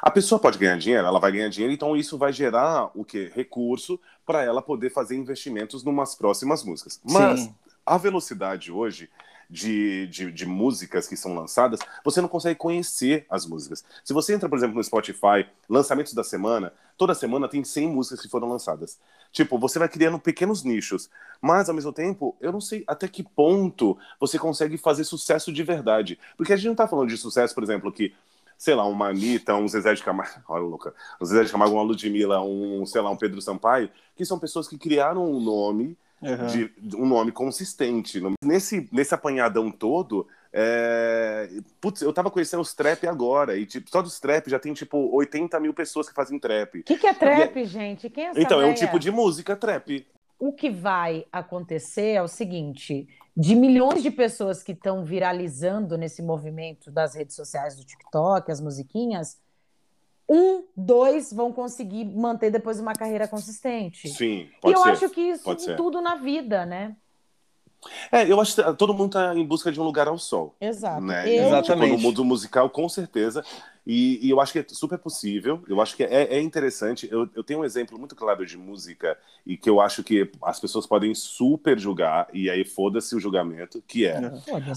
A pessoa pode ganhar dinheiro, ela vai ganhar dinheiro, então isso vai gerar o que? Recurso para ela poder fazer investimentos numas próximas músicas. Mas Sim. a velocidade hoje de, de, de, músicas que são lançadas, você não consegue conhecer as músicas. Se você entra, por exemplo, no Spotify, lançamentos da semana, toda semana tem 100 músicas que foram lançadas. Tipo, você vai criando pequenos nichos, mas ao mesmo tempo, eu não sei até que ponto você consegue fazer sucesso de verdade. Porque a gente não está falando de sucesso, por exemplo, que sei lá, uma Anitta, um Zezé de Camargo, olha louca, um Zezé de Camargo, uma Ludmilla, um, sei lá, um Pedro Sampaio, que são pessoas que criaram um nome, uhum. de, um nome consistente. Nesse, nesse apanhadão todo, é... Putz, eu tava conhecendo os trap agora, e tipo, só dos trap já tem tipo 80 mil pessoas que fazem trap. O que, que é trap, e... gente? Quem é essa Então, véia? é um tipo de música trap. O que vai acontecer é o seguinte: de milhões de pessoas que estão viralizando nesse movimento das redes sociais do TikTok, as musiquinhas, um, dois vão conseguir manter depois uma carreira consistente. Sim, pode E eu ser. acho que isso em tudo na vida, né? É, eu acho que todo mundo está em busca de um lugar ao sol. Exato. Né? Eu... Exatamente. No mundo musical, com certeza. E, e, eu acho que é super possível. Eu acho que é, é interessante. Eu, eu, tenho um exemplo muito claro de música e que eu acho que as pessoas podem super julgar, e aí foda-se o julgamento, que é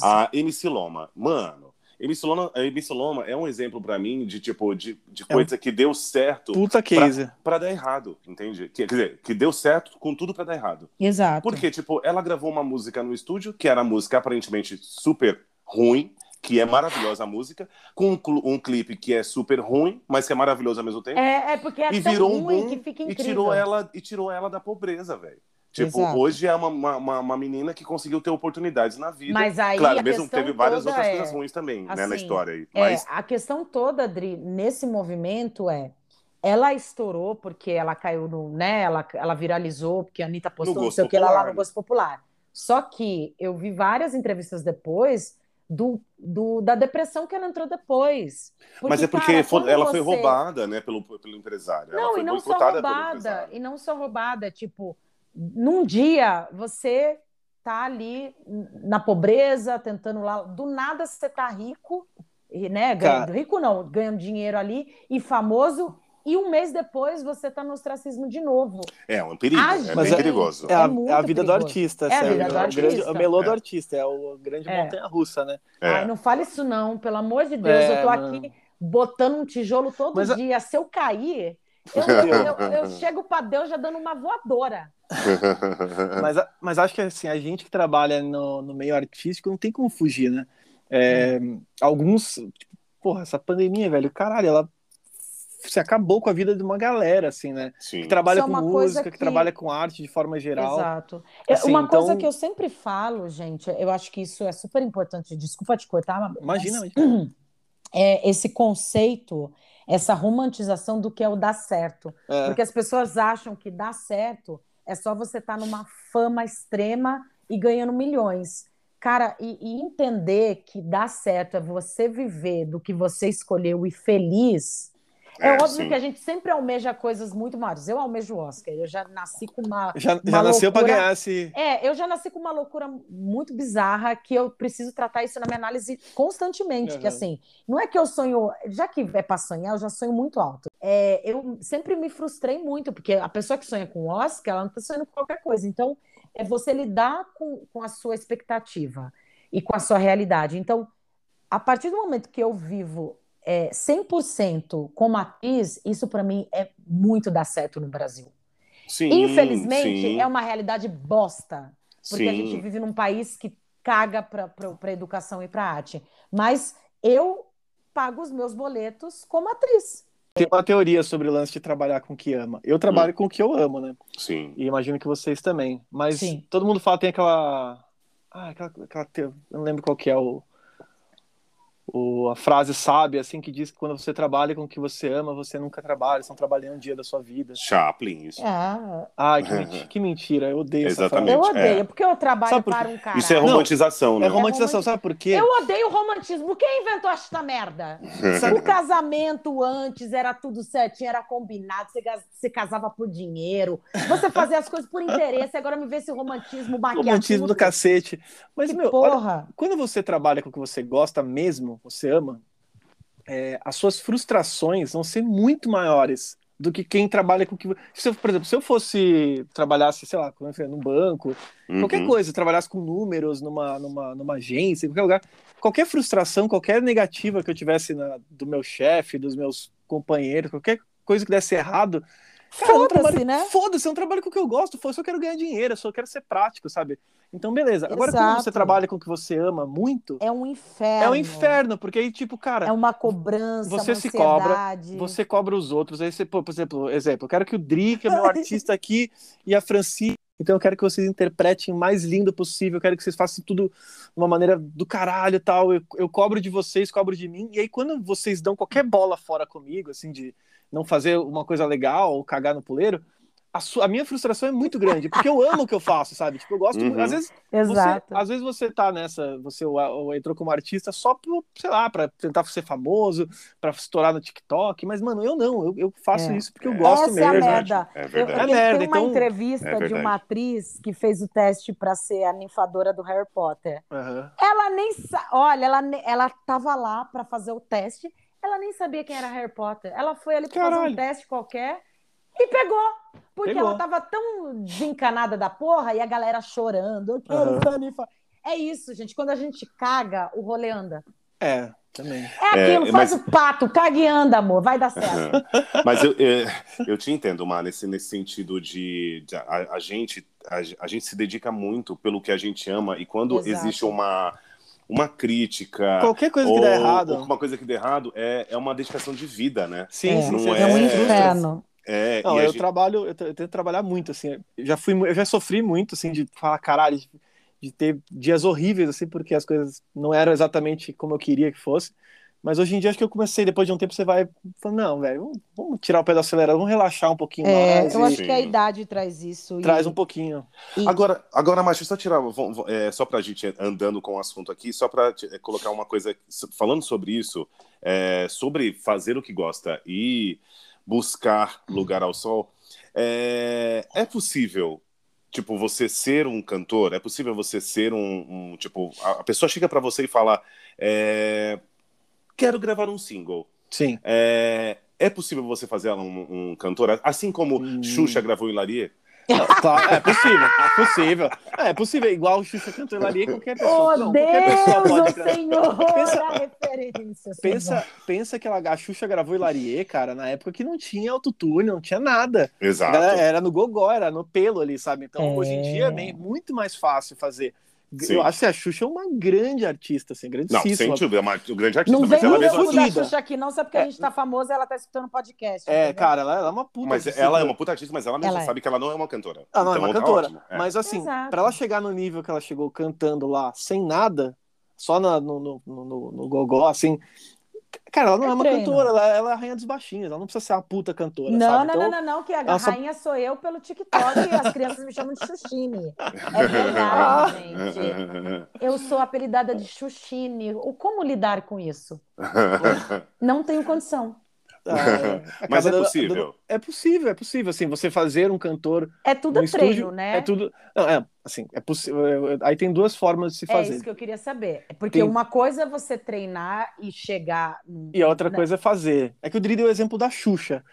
a MC Loma. Mano, MC Loma, MC Loma é um exemplo para mim de tipo de, de coisa é um... que deu certo Puta case. para dar errado, entende? Que, quer dizer, que deu certo com tudo para dar errado. Exato. Porque tipo, ela gravou uma música no estúdio que era a música aparentemente super ruim, que é maravilhosa a música, com um, um, clipe que é super ruim, mas que é maravilhoso ao mesmo tempo. É, é porque é e tão virou ruim um boom que fica incrível. E tirou ela, e tirou ela da pobreza, velho. Tipo, Exato. hoje é uma, uma, uma, menina que conseguiu ter oportunidades na vida. Mas aí claro, a mesmo teve várias outras é, coisas ruins também, assim, né, na história aí. É, Mas... a questão toda, Adri, nesse movimento é ela estourou porque ela caiu no, né? Ela, ela viralizou porque a Anitta postou não sei o que lá, lá no gosto popular. Só que eu vi várias entrevistas depois do, do, da depressão que ela entrou depois. Porque, Mas é porque cara, foi, ela você... foi roubada, né, pelo, pelo empresário. Não, e não só roubada, e não só roubada, tipo, num dia você tá ali na pobreza, tentando lá, do nada você tá rico, né? Ganhando, rico não, ganhando dinheiro ali e famoso e um mês depois você está no ostracismo de novo. É um perigo, a é bem é, perigoso. É, a, é a vida perigoso. do artista. É a vida é, do o, artista. grande, o melô do artista, é o grande montanha-russa, né? Ai, não fale isso não, pelo amor de Deus, eu tô aqui botando um tijolo todo Mas a- dia, se eu cair... Eu, eu, eu, chego para Deus já dando uma voadora. Mas, mas acho que assim, a gente que trabalha no, no meio artístico não tem como fugir, né? É, alguns, tipo, porra, essa pandemia, velho, caralho, ela se acabou com a vida de uma galera, assim, né? Sim. Que trabalha é com música, que... que- trabalha com arte de forma geral. Exato. Assim, uma então- coisa que eu sempre falo, gente, eu acho que isso é super importante. Desculpa te cortar, mas Imagina, imagina. é esse conceito, essa romantização do que é o dar certo. É. Porque as pessoas acham que dar certo é só você estar numa fama extrema e ganhando milhões. Cara, e, e entender que dar certo é você viver do que você escolheu e feliz. É, É, óbvio sim. que a gente sempre almeja coisas muito maiores. Eu almejo o Oscar. Eu já nasci com uma. Já, uma já nasceu pra loucura- ganhar esse. É, eu já nasci com uma loucura muito bizarra que eu preciso tratar isso na minha análise constantemente. Que Uhum. assim, não é que eu sonho, já que é pra sonhar, eu já sonho muito alto. É, eu sempre me frustrei muito, porque a pessoa que sonha com Oscar, ela não tá sonhando com qualquer coisa. Então, é você lidar com, com a sua expectativa e com a sua realidade. Então, a partir do momento que eu vivo é, 100% como atriz, isso para mim é muito dar certo no Brasil. Sim, Infelizmente, sim, é uma realidade bosta. Porque a sim. gente vive num país que caga para a educação e para arte. Mas eu pago os meus boletos como atriz. Tem uma teoria sobre o lance de trabalhar com o que ama. Eu trabalho com o que eu amo, né? Sim. E imagino que vocês também. Mas Sim. todo mundo fala, tem aquela. Ah, aquela, aquela te- Eu não lembro qual que é o. o a frase sábia, assim, que diz que quando você trabalha com o que você ama, você nunca trabalha, estão trabalhando um dia da sua vida. Chaplin, isso. É. Ai, que, mentira, que mentira, eu odeio Exatamente. Eu odeio, é. porque eu trabalho para um cara. Isso é romantização, né? É romantização, sabe por quê? Eu odeio romantismo. Quem inventou esta merda? o casamento antes era tudo certinho, era combinado, você, você casava por dinheiro, você fazia as coisas por interesse, agora me vê esse romantismo maquiado. Romantismo do cacete. Mas, que meu, porra. Olha, quando você trabalha com o que você gosta mesmo, você ama, é, as suas frustrações vão ser muito maiores do que quem trabalha com que. Se eu, por exemplo, se eu fosse trabalhasse, sei lá, num banco, uhum. qualquer coisa, trabalhasse com números numa, numa, numa agência, em qualquer lugar, qualquer frustração, qualquer negativa que eu tivesse na, do meu chefe, dos meus companheiros, qualquer coisa que desse errado. Foda-se, né? Foda-se, eu não trabalho com o que eu gosto, eu só quero ganhar dinheiro, eu só quero ser prático, sabe? Então, beleza. Agora, Exato. quando você trabalha com o que você ama muito. É um inferno. É um inferno, porque aí, tipo, cara. É uma cobrança, você uma se cobra, você cobra os outros. Aí você, por exemplo, exemplo, eu quero que o Dri, que é meu artista aqui, e a Franci. Então eu quero que vocês interpretem o mais lindo possível, eu quero que vocês façam tudo de uma maneira do caralho e tal. Eu, eu cobro de vocês, cobro de mim. E aí, quando vocês dão qualquer bola fora comigo, assim, de não fazer uma coisa legal ou cagar no puleiro, a, sua, a, minha frustração é muito grande, porque eu amo o que eu faço, sabe? Tipo, eu gosto, uhum. às vezes, Exato. Você, às vezes você tá nessa, você entrou como artista só pro, sei lá, para tentar ser famoso, para estourar no TikTok, mas mano, eu não, eu, eu faço é. isso porque eu gosto Essa mesmo. É a merda. É verdade. Eu, é merda, tem uma então... entrevista é de uma atriz que fez o teste para ser a ninfadora do Harry Potter. Uhum. Ela nem, olha, ela ela tava lá para fazer o teste, ela nem sabia quem era Harry Potter. Ela foi ali para fazer um teste qualquer e pegou. Porque Pegou. ela tava tão desencanada da porra e a galera chorando. Eu quero Uhum. É isso, gente. Quando a gente caga, o rolê anda. É, também. É aquilo, É, faz mas- o pato, caga e anda, amor. Vai dar certo. Mas eu, é, eu te entendo, Mar, nesse, nesse sentido de, de a, a gente, a, a gente se dedica muito pelo que a gente ama e quando Exato. existe uma, uma crítica Qualquer coisa ou, que der errado. ou uma coisa que der errado é, é uma dedicação de vida, né? Sim, é, sim, não sim. é um é- inferno. É, Não, e eu gente- trabalho, eu, eu tento trabalhar muito, assim. Eu já fui, eu já sofri muito, assim, de falar, caralho, de, de ter dias horríveis, assim, porque as coisas não eram exatamente como eu queria que fosse. Mas hoje em dia acho que eu comecei, depois de um tempo, você vai falando, não, velho, vamos, tirar o pé do acelerador, vamos relaxar um pouquinho É, mais. eu e acho que a idade traz isso. e- Traz um pouquinho. e- Agora, agora, eu só tirar, é, só pra gente andando com o assunto aqui, só pra é, colocar uma coisa, falando sobre isso, é, sobre fazer o que gosta e buscar lugar ao sol, é, é possível, tipo, você ser um cantor, é possível você ser um, um, tipo, a, pessoa chega pra você e fala, é, quero gravar um single, Sim. é, é possível você fazer ela um, um cantor, assim como Hum. Xuxa gravou em Larie? Claro, é possível, é possível. É, é possível, igual o Xuxa cantou Laria, qualquer pessoa. Oh, não, qualquer pessoa Deus, pode gravar. Senhor, Pensa- referência. Pensa, pensa que ela, a Xuxa gravou Hilarie, cara, na época que não tinha autotune, não tinha nada. Exato. Era, era no gogó, era no pelo ali, sabe? Então, É. hoje em dia é bem, muito mais fácil fazer. Sim. Eu acho que a Xuxa é uma grande artista, assim, Não, grandíssima. sem dúvida, é uma um grande artista, Não mas vem ela mesma jogo da. Xuxa aqui, não, só porque a gente tá famoso ela tá escutando podcast. É, entendeu? cara, ela, ela é uma puta. Mas artista. ela é uma puta artista, mas ela mesma Ela é. sabe que ela não é uma cantora. Ela não é Então, uma tá cantora. ótimo. É. Mas assim, Exato. pra ela chegar no nível que ela chegou cantando lá, sem nada, só na- no, no, no, no- no gogó, assim. Cara, ela não é, É uma treino. cantora, ela, ela é a rainha dos baixinhos, ela não precisa ser uma puta cantora. Não, sabe? não, Então, não, não, não, que a ela só- rainha sou eu pelo TikTok e as crianças me chamam de Xuxine. É verdade, gente. Eu sou apelidada de Xuxine. O como lidar com isso? Não tenho condição. Ah, Mas é dando- possível. dando- É possível, é possível, assim, você fazer um cantor É tudo no treino, estúdio, né? é tudo... Não, é, assim, é possível, aí tem duas formas de se É fazer. isso que eu queria saber. Porque Tem- uma coisa é você treinar e chegar. E a outra né? coisa é fazer. É que o Dri deu o exemplo da Xuxa.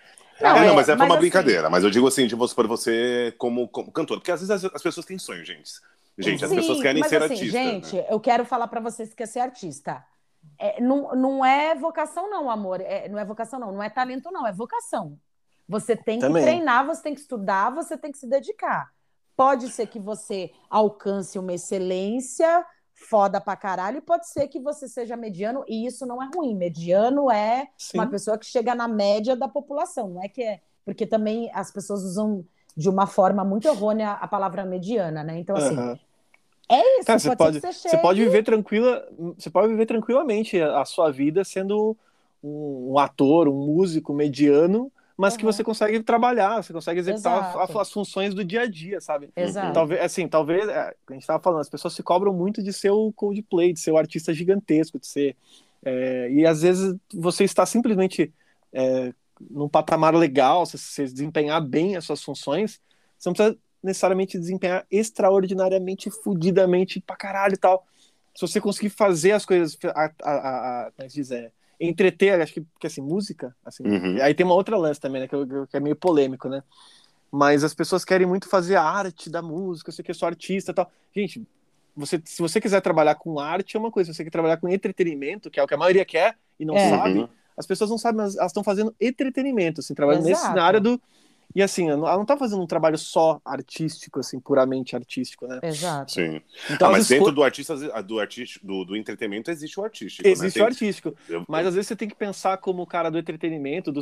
Não, é, é, não, mas é mas uma assim- brincadeira. Mas eu digo assim, de você, para você como, como cantor. Porque às vezes as, as pessoas têm sonho, gente. Gente, as Sim, pessoas querem mas ser assim, artistas. Gente, né? eu quero falar para vocês que é ser artista. É, não, não é vocação, não, amor. É, não é vocação, não. Não é talento, não. É vocação. Você tem que Também. treinar, você tem que estudar, você tem que se dedicar. Pode ser que você alcance uma excelência foda pra caralho, e pode ser que você seja mediano, e isso não é ruim. Mediano é Sim. uma pessoa que chega na média da população, não é que é. Porque também as pessoas usam de uma forma muito errônea a palavra mediana, né? Então, assim, Aham. É isso, Cara, você pode, você, você, pode viver tranquila, você pode viver tranquilamente a, a sua vida sendo um, um, ator, um músico mediano, mas uhum. que você consegue trabalhar, você consegue executar a, as funções do dia a dia, sabe? Exato. Talvez, assim, talvez, é, a gente estava falando, as pessoas se cobram muito de ser o Coldplay, de ser o artista gigantesco, de ser. É, e às vezes você está simplesmente é, num patamar legal, se você desempenhar bem as suas funções, você não precisa necessariamente desempenhar extraordinariamente, fudidamente pra caralho e tal. Se você conseguir fazer as coisas, a, a, a, como é diz, é, entreter, acho que, que assim, música, assim, uhum. aí tem uma outra lance também, né, que, que, é meio polêmico, né, mas as pessoas querem muito fazer a arte da música, você que sou artista e tal. Gente, você, se você quiser trabalhar com arte é uma coisa, se você quer trabalhar com entretenimento, que é o que a maioria quer e não é. sabe, uhum. as pessoas não sabem, mas elas estão fazendo entretenimento, assim, trabalhando Exato. nesse cenário do e assim, ela não tá fazendo um trabalho só artístico, assim, puramente artístico, né? Exato. Sim. Então, ah, mas dentro do artista, do, artista do, do entretenimento existe o artístico. Né? Existe né? o artístico. Eu... Mas às vezes você tem que pensar como o cara do entretenimento, do,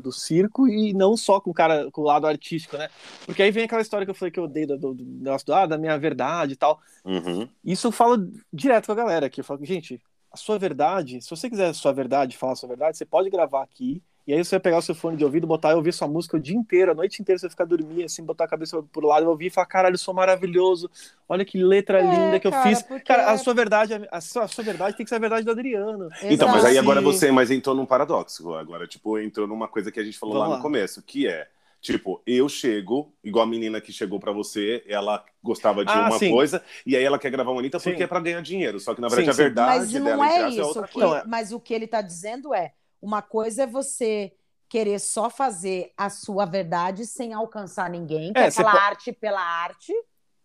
do circo, e não só com o cara com o lado artístico, né? Porque aí vem aquela história que eu falei que eu odeio do, do, do, ah, da minha verdade e tal. Uhum. Isso eu falo direto com a galera aqui. Eu falo, gente, a sua verdade, se você quiser a sua verdade, falar a sua verdade, você pode gravar aqui e aí você vai pegar o seu fone de ouvido, botar e ouvir sua música o dia inteiro, a noite inteira, você ficar dormindo, assim, botar a cabeça pro lado e ouvir e falar, caralho, eu sou maravilhoso, olha que letra é, linda que cara, eu fiz. Cara, a sua verdade, a sua, a sua, verdade tem que ser a verdade do Adriano. Exato. Então, mas aí agora você mas entrou num paradoxo. Agora, tipo, entrou numa coisa que a gente falou Vamos lá no lá. começo, que é. Tipo, eu chego, igual a menina que chegou para você, ela gostava de ah, uma sim. coisa, e aí ela quer gravar uma Anitta porque sim. é pra ganhar dinheiro. Só que, na verdade, sim, a verdade mas dela não é isso, é outra que, coisa. Mas o que ele tá dizendo é: uma coisa é você querer só fazer a sua verdade sem alcançar ninguém, que é, é aquela pode... arte pela arte.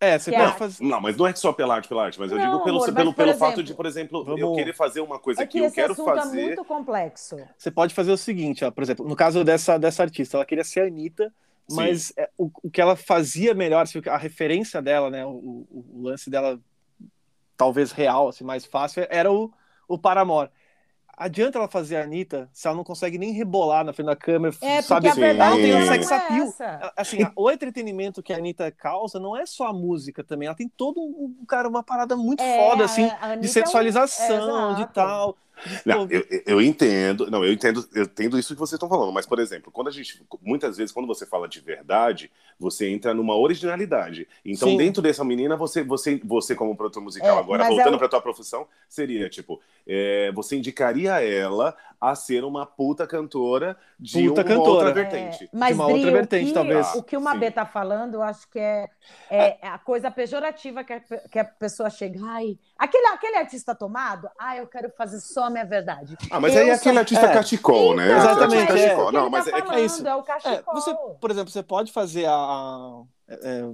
É, você pode fazer. Não, mas não é só pela arte pela arte, mas não, eu digo pelo, amor, pelo, pelo exemplo, fato de, por exemplo, vamos... eu querer fazer uma coisa é que, que eu quero é fazer. É muito complexo. Você pode fazer o seguinte, ó, por exemplo, no caso dessa, dessa artista, ela queria ser a Anitta, mas é, o, o que ela fazia melhor, assim, a referência dela, né, o, o, o lance dela talvez real, assim, mais fácil, era o, o Paramore adianta ela fazer a Anitta se ela não consegue nem rebolar na frente da câmera, é, sabe? A verdade ela tem um sex appeal. É assim, o entretenimento que a Anitta causa não é só a música também, ela tem todo um, cara, uma parada muito é, foda, assim, de sensualização, é um... de tal. Não, eu, eu, entendo, não, eu entendo, eu entendo isso que vocês estão falando, mas, por exemplo, quando a gente, muitas vezes, quando você fala de verdade, você entra numa originalidade. Então, Sim. dentro dessa menina, você, você, você como produtor musical, é, agora voltando é... para tua profissão, seria tipo, é, você indicaria ela a ser uma puta cantora de puta uma cantora. outra vertente. É, mas, de uma Dri, outra vertente, o que, talvez. O que o Mabê tá falando, eu acho que é, é, é, a coisa pejorativa que a, que a pessoa chega, ai, aquele, aquele artista tomado, ah, eu quero fazer só a minha verdade. Ah, mas eu aí é aquele artista é. cachecol, né? Exatamente. É, cachecol. Não, mas tá é, falando, é isso. É o cachecol. você, por exemplo, você pode fazer a, é,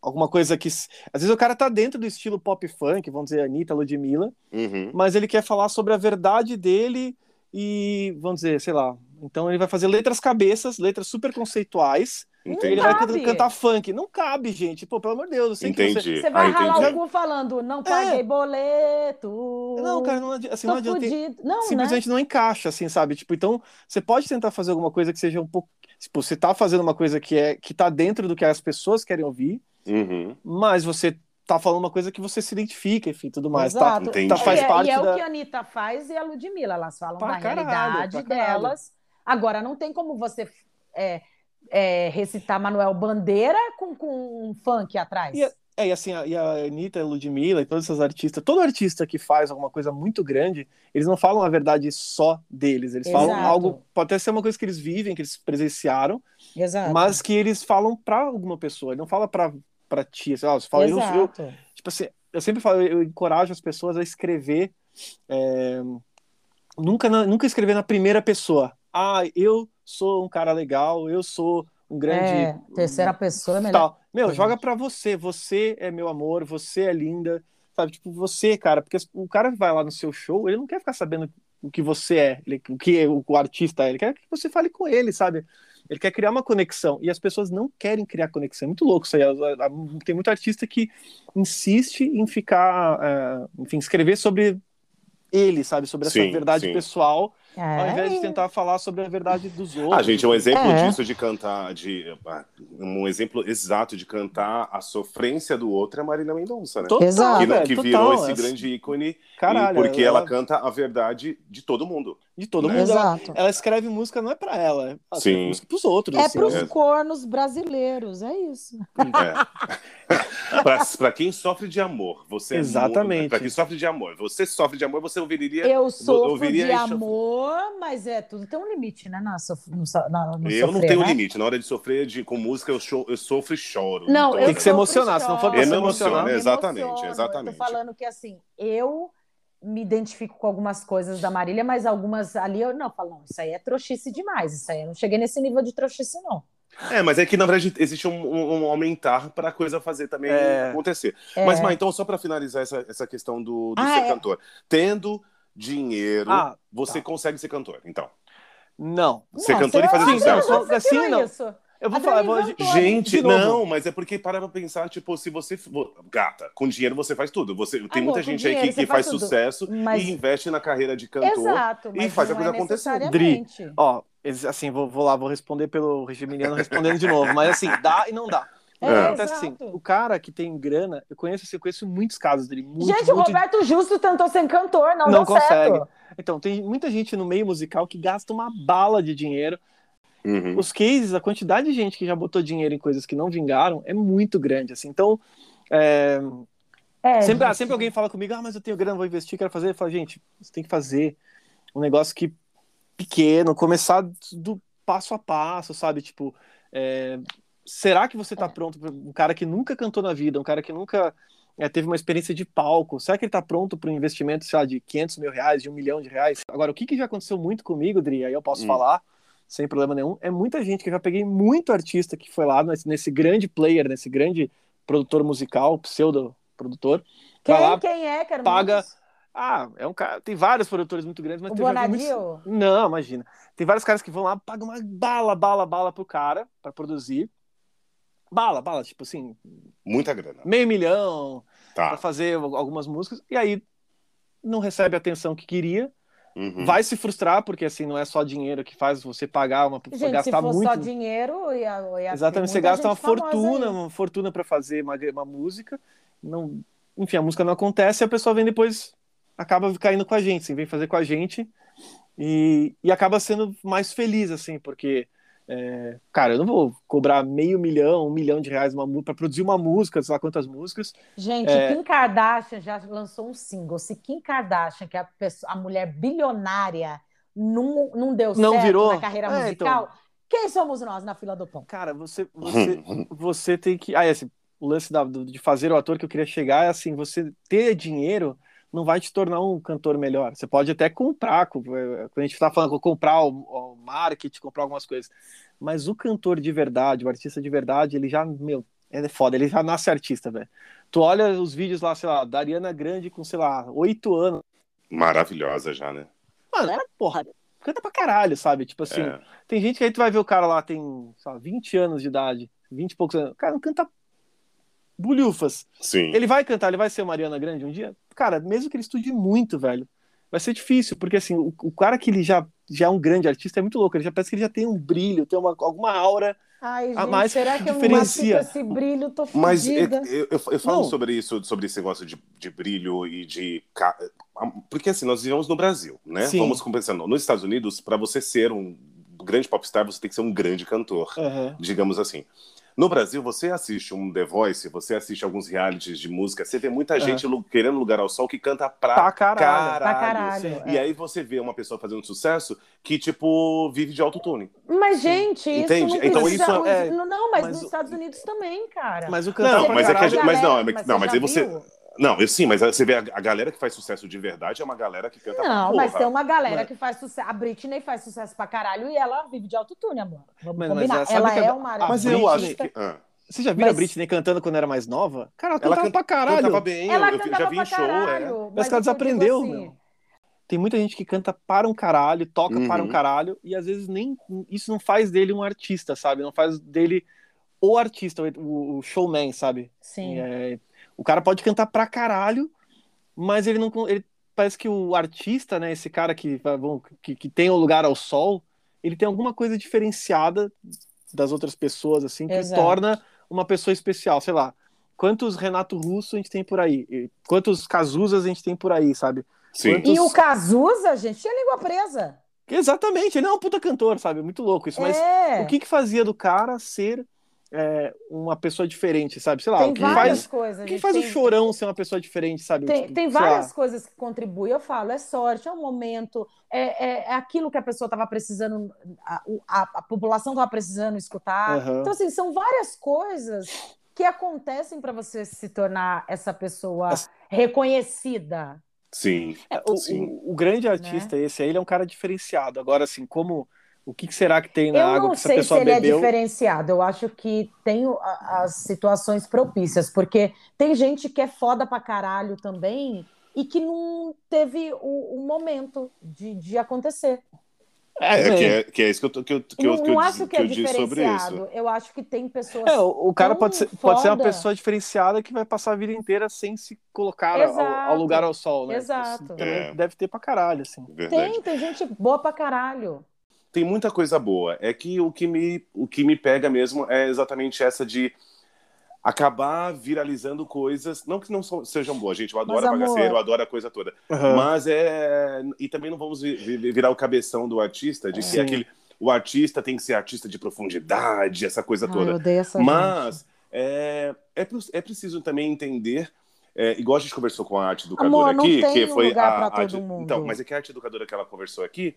alguma coisa que. Às vezes o cara tá dentro do estilo pop funk, vamos dizer, Anitta, Ludmilla, uhum. mas ele quer falar sobre a verdade dele e, vamos dizer, sei lá. Então ele vai fazer letras cabeças, letras super conceituais. Entendi. Ele vai cantar funk. Não cabe, gente. Pô, pelo amor de Deus. Eu sei entendi. Que você... você vai ah, ralar o cu falando, não paguei é. boleto. Não, cara, não, assim, não adianta. Não, né? simplesmente né? não encaixa, assim, sabe? Tipo, então, você pode tentar fazer alguma coisa que seja um pouco. Tipo, você tá fazendo uma coisa que é que tá dentro do que as pessoas querem ouvir, uhum. mas você tá falando uma coisa que você se identifica, enfim, tudo mais. Tá? Exato. Tá, tá faz é, parte e é da... o que a Anitta faz e a Ludmilla. Elas falam pra da caralho, realidade delas. Agora, não tem como você é, é, recitar Manuel Bandeira com, com um funk atrás. E, é, e assim, a, e a Anitta, a Ludmilla e todos esses artistas, todo artista que faz alguma coisa muito grande, eles não falam a verdade só deles, eles Exato. falam algo, pode até ser uma coisa que eles vivem, que eles presenciaram, Exato. mas que eles falam para alguma pessoa, ele não fala para para ti, assim, ó, você fala, eu, eu, tipo assim, eu sempre falo, eu encorajo as pessoas a escrever, é, nunca, nunca escrever na primeira pessoa, ah, eu sou um cara legal, eu sou um grande. É, terceira pessoa é melhor. Tal. Meu, joga para você. Você é meu amor, você é linda. Sabe, tipo, você, cara, porque o cara que vai lá no seu show, ele não quer ficar sabendo o que você é, ele, o que o, o artista é, ele quer que você fale com ele, sabe? Ele quer criar uma conexão e as pessoas não querem criar conexão. É muito louco isso aí. Tem muito artista que insiste em ficar, é, enfim, escrever sobre ele, sabe? Sobre essa sim, verdade sim. pessoal, é. ao invés de tentar falar sobre a verdade dos outros. Ah, gente, um exemplo é. disso de cantar, de ah, um exemplo exato de cantar a sofrência do outro é a Marina Mendonça, né? Total, Exato, que, velho, que virou esse grande ícone Caralho, porque ela... ela... canta a verdade de todo mundo. De todo né? mundo. Ela, ela, escreve música não é para ela, ela Sim. música pros outros. É assim, pros é. cornos brasileiros, é isso. É. para quem sofre de amor, você Exatamente. É para quem sofre de amor, você sofre de amor, você ouviria Eu sofro ouviria de amor, mas é tudo tem um limite, né, na, no, na, no Eu sofrer, não tenho né? limite, na hora de sofrer de, com música eu, show, eu sofro e choro. Não, então, tem que se emocionar, se não for pra se emocionar. Exatamente, exatamente. Eu tô falando que assim, eu me identifico com algumas coisas da Marília, mas algumas ali eu não falo, não, isso aí é trouxice demais, isso aí eu não cheguei nesse nível de trouxice, não. É, mas é que na verdade existe um, um, um aumentar para a coisa fazer também é. acontecer. É. Mas, Má, então, só para finalizar essa, essa questão do, do ah, ser é. cantor. Tendo dinheiro, ah, você tá. consegue ser cantor, então. Não. Ser não, cantor e fazer sucesso. Assim, não. Isso. Eu vou falar, vou... gente, não, mas é porque para pra pensar, tipo, se você. Gata, com dinheiro você faz tudo. Você, tem Amor, muita gente aí que, que faz, faz sucesso mas... e investe na carreira de cantor Exato, e faz a coisa é acontecer. Dri, ó, assim, vou, vou lá, vou responder pelo Regiminiano respondendo de novo, mas assim, dá e não dá. É, é. Acontece assim, o cara que tem grana, eu conheço, assim, eu conheço muitos casos dele. Muito, gente, o Roberto Justo tentou ser cantor, não, não consegue. Certo. Então, tem muita gente no meio musical que gasta uma bala de dinheiro Uhum. Os cases, a quantidade de gente que já botou dinheiro em coisas que não vingaram é muito grande, assim. Então, é... É, sempre, gente... sempre alguém fala comigo, ah, mas eu tenho grana, vou investir, quero fazer. Eu falo, gente, você tem que fazer um negócio que pequeno, começar do passo a passo, sabe? Tipo, é... será que você tá é. pronto para um cara que nunca cantou na vida, um cara que nunca é, teve uma experiência de palco, será que ele tá pronto para um investimento, sei lá, de 500 mil reais, de um milhão de reais? Agora, o que, que já aconteceu muito comigo, Dri, aí eu posso hum. falar, sem problema nenhum. É muita gente que eu já peguei muito artista que foi lá nesse, nesse grande player, nesse grande produtor musical, pseudo produtor. Quem, lá, quem é, cara? Paga. Ah, é um cara. Tem vários produtores muito grandes, mas o tem Bonadio? Muitos... Não, imagina. Tem vários caras que vão lá, pagam uma bala, bala, bala pro cara para produzir. Bala, bala, tipo assim. Muita grana. Meio milhão tá. para fazer algumas músicas. E aí não recebe a atenção que queria Uhum. Vai se frustrar, porque assim, não é só dinheiro que faz você pagar uma Gente, gastar se for muito. só dinheiro, ia, ia Exatamente, você gasta uma fortuna, uma fortuna para fazer uma, uma música. Não, enfim, a música não acontece e a pessoa vem depois acaba caindo com a gente, assim, vem fazer com a gente e, e acaba sendo mais feliz, assim, porque é, cara, eu não vou cobrar meio milhão, um milhão de reais para produzir uma música, sei lá quantas músicas. Gente, é... Kim Kardashian já lançou um single. Se Kim Kardashian, que é a, pessoa, a mulher bilionária, não, não deu não certo virou. na carreira é, musical, então... quem somos nós na fila do pão? Cara, você, você, você tem que. Ah, assim, o lance da, de fazer o ator que eu queria chegar é assim: você ter dinheiro não vai te tornar um cantor melhor. Você pode até comprar, quando a gente está falando, comprar o, o marketing, comprar algumas coisas. Mas o cantor de verdade, o artista de verdade, ele já, meu, é foda, ele já nasce artista, velho. Tu olha os vídeos lá, sei lá, da Ariana Grande com, sei lá, oito anos. Maravilhosa já, né? Mano, ela, porra, canta pra caralho, sabe? Tipo assim, é. tem gente que aí tu vai ver o cara lá, tem, sei lá, 20 anos de idade, 20 e poucos anos. O cara não canta bulhufas. Sim. Ele vai cantar, ele vai ser Mariana Grande um dia? Cara, mesmo que ele estude muito, velho, vai ser difícil, porque assim, o, o cara que ele já, já é um grande artista é muito louco, ele já parece que ele já tem um brilho, tem uma, alguma aura Ai, gente, a mais será que, que diferencia. eu esse brilho, tô Mas eu, eu, eu falo sobre isso, sobre esse negócio de, de brilho e de... Porque assim, nós vivemos no Brasil, né? Sim. Vamos compensando. Nos Estados Unidos, para você ser um grande popstar, você tem que ser um grande cantor, uhum. digamos assim. No Brasil, você assiste um The Voice, você assiste alguns realities de música, você vê muita gente querendo lugar ao sol que canta pra, pra caralho. caralho. Pra caralho e é. aí você vê uma pessoa fazendo sucesso que, tipo, vive de autotune. Mas, gente, Entende? isso então, isso é... Não, mas, mas nos Estados Unidos também, cara. Mas o cantor... Não, mas, é que a, mas não, mas, não, mas aí você... Não, eu sim, mas você vê a, a, galera que faz sucesso de verdade é uma galera que canta Não, mas tem uma galera mas... que faz sucesso. A Britney faz sucesso pra caralho e ela vive de autotune, amor. Vamos mas, combinar. Mas, ela é uma Mas eu acho que. Ah. Você já viu mas... a Britney cantando quando era mais nova? Cara, ela cantava ela can... pra caralho. Cantava bem, ela eu, eu já vi em show. É. Mas que ela desaprendeu, assim... meu. Tem muita gente que canta para um caralho, toca uhum. para um caralho, e às vezes nem isso não faz dele um artista, sabe? Não faz dele o artista, o, o showman, sabe? Sim. É, o cara pode cantar pra caralho, mas ele não. Ele parece que o artista, né, esse cara que, que, que tem o lugar ao sol, ele tem alguma coisa diferenciada das outras pessoas, assim, que Exato. torna uma pessoa especial, sei lá. Quantos Renato Russo a gente tem por aí? Quantos Cazuzas a gente tem por aí, sabe? Sim. Quantos... E o Cazuza, gente, tinha língua presa. Exatamente, ele é um puta cantor, sabe? Muito louco isso. Mas é. o que que fazia do cara ser é, uma pessoa diferente, sabe? Sei lá, tem quem várias faz, coisas. Quem faz tem... o chorão ser uma pessoa diferente, sabe? Tem, tipo, tem várias lá. coisas que contribuem. Eu falo, é sorte, é um momento, é, é, é aquilo que a pessoa estava precisando, a, a, a população estava precisando escutar. Uhum. Então, assim, são várias coisas que acontecem para você se tornar essa pessoa reconhecida. Sim. É, o, sim. O, o, grande artista, né? esse aí, ele é um cara diferenciado. Agora, assim, como o que, será que tem na eu água que essa pessoa bebeu? Eu não sei se ele é diferenciado. Eu acho que tem as situações propícias, porque tem gente que é foda pra caralho também e que não teve o, o momento de, de acontecer. É, é, que é, que é isso que eu, que eu, que não, eu, que eu, acho que, é diferenciado. Eu acho que tem pessoas. É, o, o cara pode ser, pode ser uma pessoa diferenciada que vai passar a vida inteira sem se colocar ao, ao, lugar ao sol, né? Exato. É. Deve ter pra caralho, assim. Verdade. Tem, tem gente boa pra caralho tem muita coisa boa. É que o que me, o que me pega mesmo é exatamente essa de acabar viralizando coisas, não que não sejam boas, gente, eu adoro Mas, bagaceiro, amor... eu adoro a coisa toda. Uhum. Mas é. E também não vamos virar o cabeção do artista, de que aquele. O artista tem que ser artista de profundidade, essa coisa Ai, toda. Eu odeio essa Mas é, é, é preciso também entender é, igual a gente conversou com a arte educadora Amor, aqui, que foi a, a, então, mas é que a arte educadora que ela conversou aqui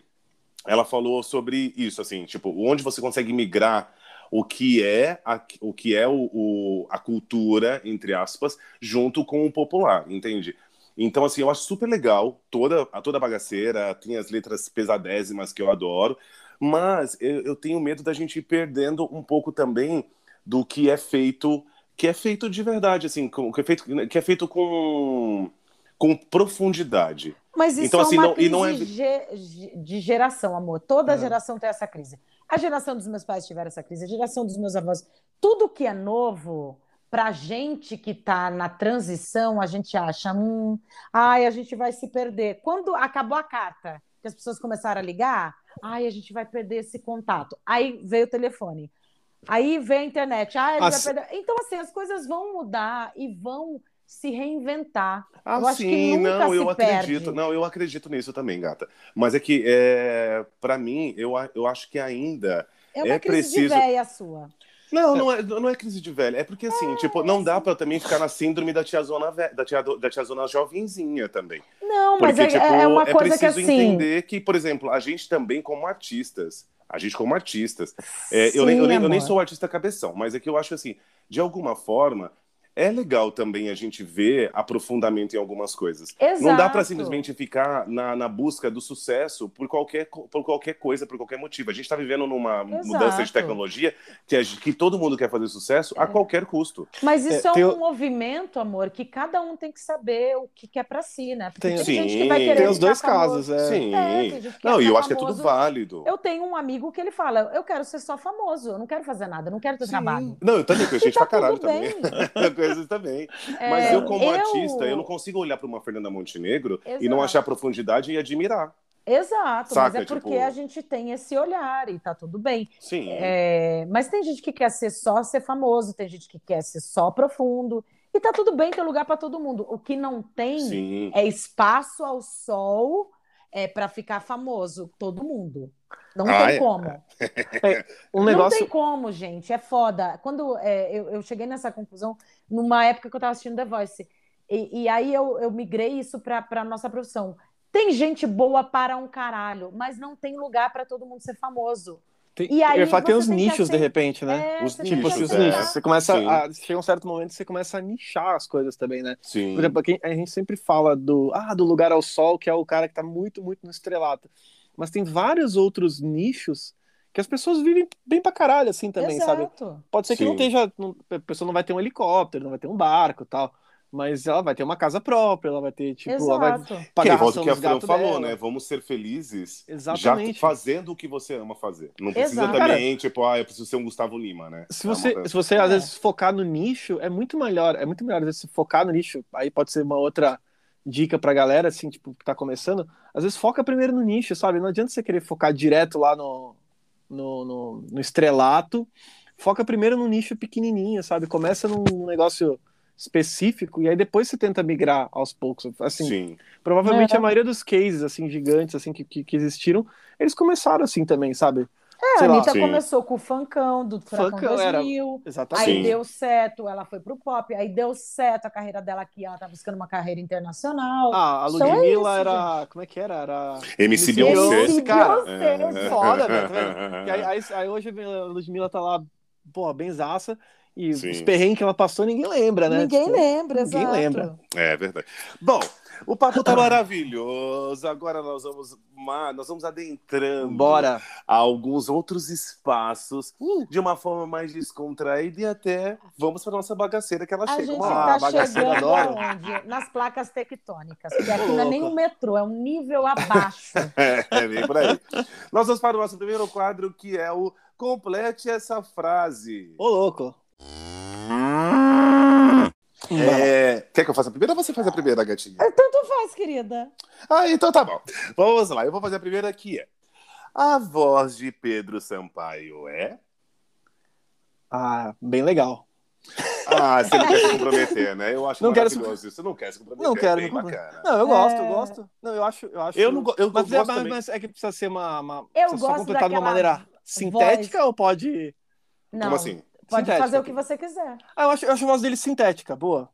ela falou sobre isso, assim, tipo, onde você consegue migrar o que é a, o que é o, o, a cultura, entre aspas, junto com o popular, entende? Então, assim, eu acho super legal toda a toda bagaceira, tem as letras pesadésimas que eu adoro, mas eu, eu tenho medo da gente ir perdendo um pouco também do que é feito, que é feito de verdade, assim, que é feito, que é feito com, com profundidade. Mas isso então, é assim, uma não, crise não é... de geração, amor. Toda é. geração tem essa crise. A geração dos meus pais tiveram essa crise, a geração dos meus avós. Tudo que é novo, para gente que está na transição, a gente acha, hum, ai, a gente vai se perder. Quando acabou a carta, que as pessoas começaram a ligar, ai, a gente vai perder esse contato. Aí veio o telefone. Aí veio a internet. Ai, a perder. Então, assim, as coisas vão mudar e vão se reinventar. Ah, eu sim, não, eu acredito, perde. não, eu acredito nisso também, gata. Mas é que, é, para mim, eu, eu acho que ainda é, uma é crise preciso. De véia sua. Não, não é, não é crise de velho. É porque, assim, é, tipo, não dá para também ficar na síndrome da tiazona, da, tia, da tiazona jovenzinha também. Não, porque, mas é, tipo, é uma coisa que, assim... entender que, por exemplo, a gente também, como artistas, a gente como artistas, é, Sim, eu, nem, eu, nem, eu, nem, sou artista cabeção, mas é que eu acho assim, de alguma forma, é legal também a gente ver aprofundamento em algumas coisas. Exato. Não dá para simplesmente ficar na, na, busca do sucesso por qualquer, por qualquer coisa, por qualquer motivo. A gente está vivendo numa Exato. mudança de tecnologia que, que todo mundo quer fazer sucesso é. a qualquer custo. Mas isso é, é um tem... movimento, amor, que cada um tem que saber o que quer para si, né? Porque tem, tem sim, gente que vai querer tem os dois casos, é. Sim. É, não, e eu famoso. acho que é tudo válido. Eu tenho um amigo que ele fala: eu quero ser só famoso, eu não quero fazer nada, eu não quero ter sim. trabalho. Não, eu também conheço gente tá pra caralho também. Coisas também. É, Mas eu, como eu... artista, eu não consigo olhar para uma Fernanda Montenegro Exato. e não achar profundidade e admirar. Exato, Saca, mas é porque tipo... a gente tem esse olhar e tá tudo bem. Sim. É, mas tem gente que quer ser só ser famoso, tem gente que quer ser só profundo. E tá tudo bem, tem lugar para todo mundo. O que não tem Sim. é espaço ao sol é, para ficar famoso, todo mundo. Não ah, tem é? como. É, um negócio... Não tem como, gente. É foda. Quando é, eu, eu, cheguei nessa conclusão numa época que eu estava assistindo The Voice. E, e aí eu, eu migrei isso para a nossa profissão. Tem gente boa para um caralho, mas não tem lugar para todo mundo ser famoso. Tem, e aí, eu ia falar, tem os nichos, de repente, né? É, os tipos, os nichos. Você começa a. Chega um certo momento você começa a nichar as coisas também, né? Sim. Por exemplo, a gente sempre fala do, ah, do lugar ao sol, que é o cara que tá muito, muito no estrelato mas tem vários outros nichos que as pessoas vivem bem pra caralho, assim, também, Exato. sabe? Pode ser que Sim. não esteja. Não, a pessoa não vai ter um helicóptero, não vai ter um barco tal. Mas ela vai ter uma casa própria, ela vai ter, tipo, Exato. ela vai pagar que volta que a Fran falou, dela. né? Vamos ser felizes Exatamente. já fazendo o que você ama fazer. Não precisa Exato. também, Cara, tipo, ah, eu preciso ser um Gustavo Lima, né? Se você, é se você é. às vezes focar no nicho, é muito melhor. É muito melhor, às vezes, focar no nicho. Aí pode ser uma outra dica pra galera, assim, tipo, que tá começando, às vezes foca primeiro no nicho, sabe? Não adianta você querer focar direto lá no, no, no, no estrelato, foca primeiro no nicho pequenininho, sabe? Começa num negócio específico e aí depois você tenta migrar aos poucos. Assim, Sim. provavelmente é. a maioria dos cases assim gigantes assim que, que, que, existiram, eles começaram assim também, sabe? É, Sei a Anitta lá. começou com o funkão do Furacão 2000, era... Exatamente. aí Sim. deu certo, ela foi pro pop, aí deu certo a carreira dela aqui, ela tá buscando uma carreira internacional. Ah, a Ludmilla então é isso, era, gente. como é que era? Era MC Beyoncé. Cara, é. foda, velho. Tá aí, aí, aí, hoje a Ludmilla tá lá, pô, benzaça, e Sim. os perrengues que ela passou, ninguém lembra, né? Ninguém tipo, lembra, Ninguém exato. lembra. É verdade. Bom, o papo tá maravilhoso. Agora nós vamos, nós vamos adentrando Bora. a alguns outros espaços uh. de uma forma mais descontraída e até vamos para nossa bagaceira que ela a chega. Gente uma tá chegando aonde? Nas placas tectônicas, porque aqui não é nem um metrô, é um nível abaixo. é, é bem por aí. nós vamos para o nosso primeiro quadro que é o Complete essa frase. Ô, louco. É... Quer que eu faça a primeira ou você faz a primeira, gatinha? Tanto faz, querida. Ah, então tá bom. Vamos lá, eu vou fazer a primeira aqui. É. A voz de Pedro Sampaio é? Ah, bem legal. Ah, você não quer se comprometer, né? Eu acho não maravilhoso quero... isso. Você não quer se comprometer. Não quero. Bem bacana. Não, eu gosto, é... eu gosto. Não, eu acho. Eu, acho... eu não eu mas, é, gosto mas, é que precisa ser uma. uma eu gosto só completar de uma maneira sintética voz... ou pode. Não. Como assim? Pode sintética. fazer o que você quiser. Ah, eu acho, eu acho a voz dele sintética, boa.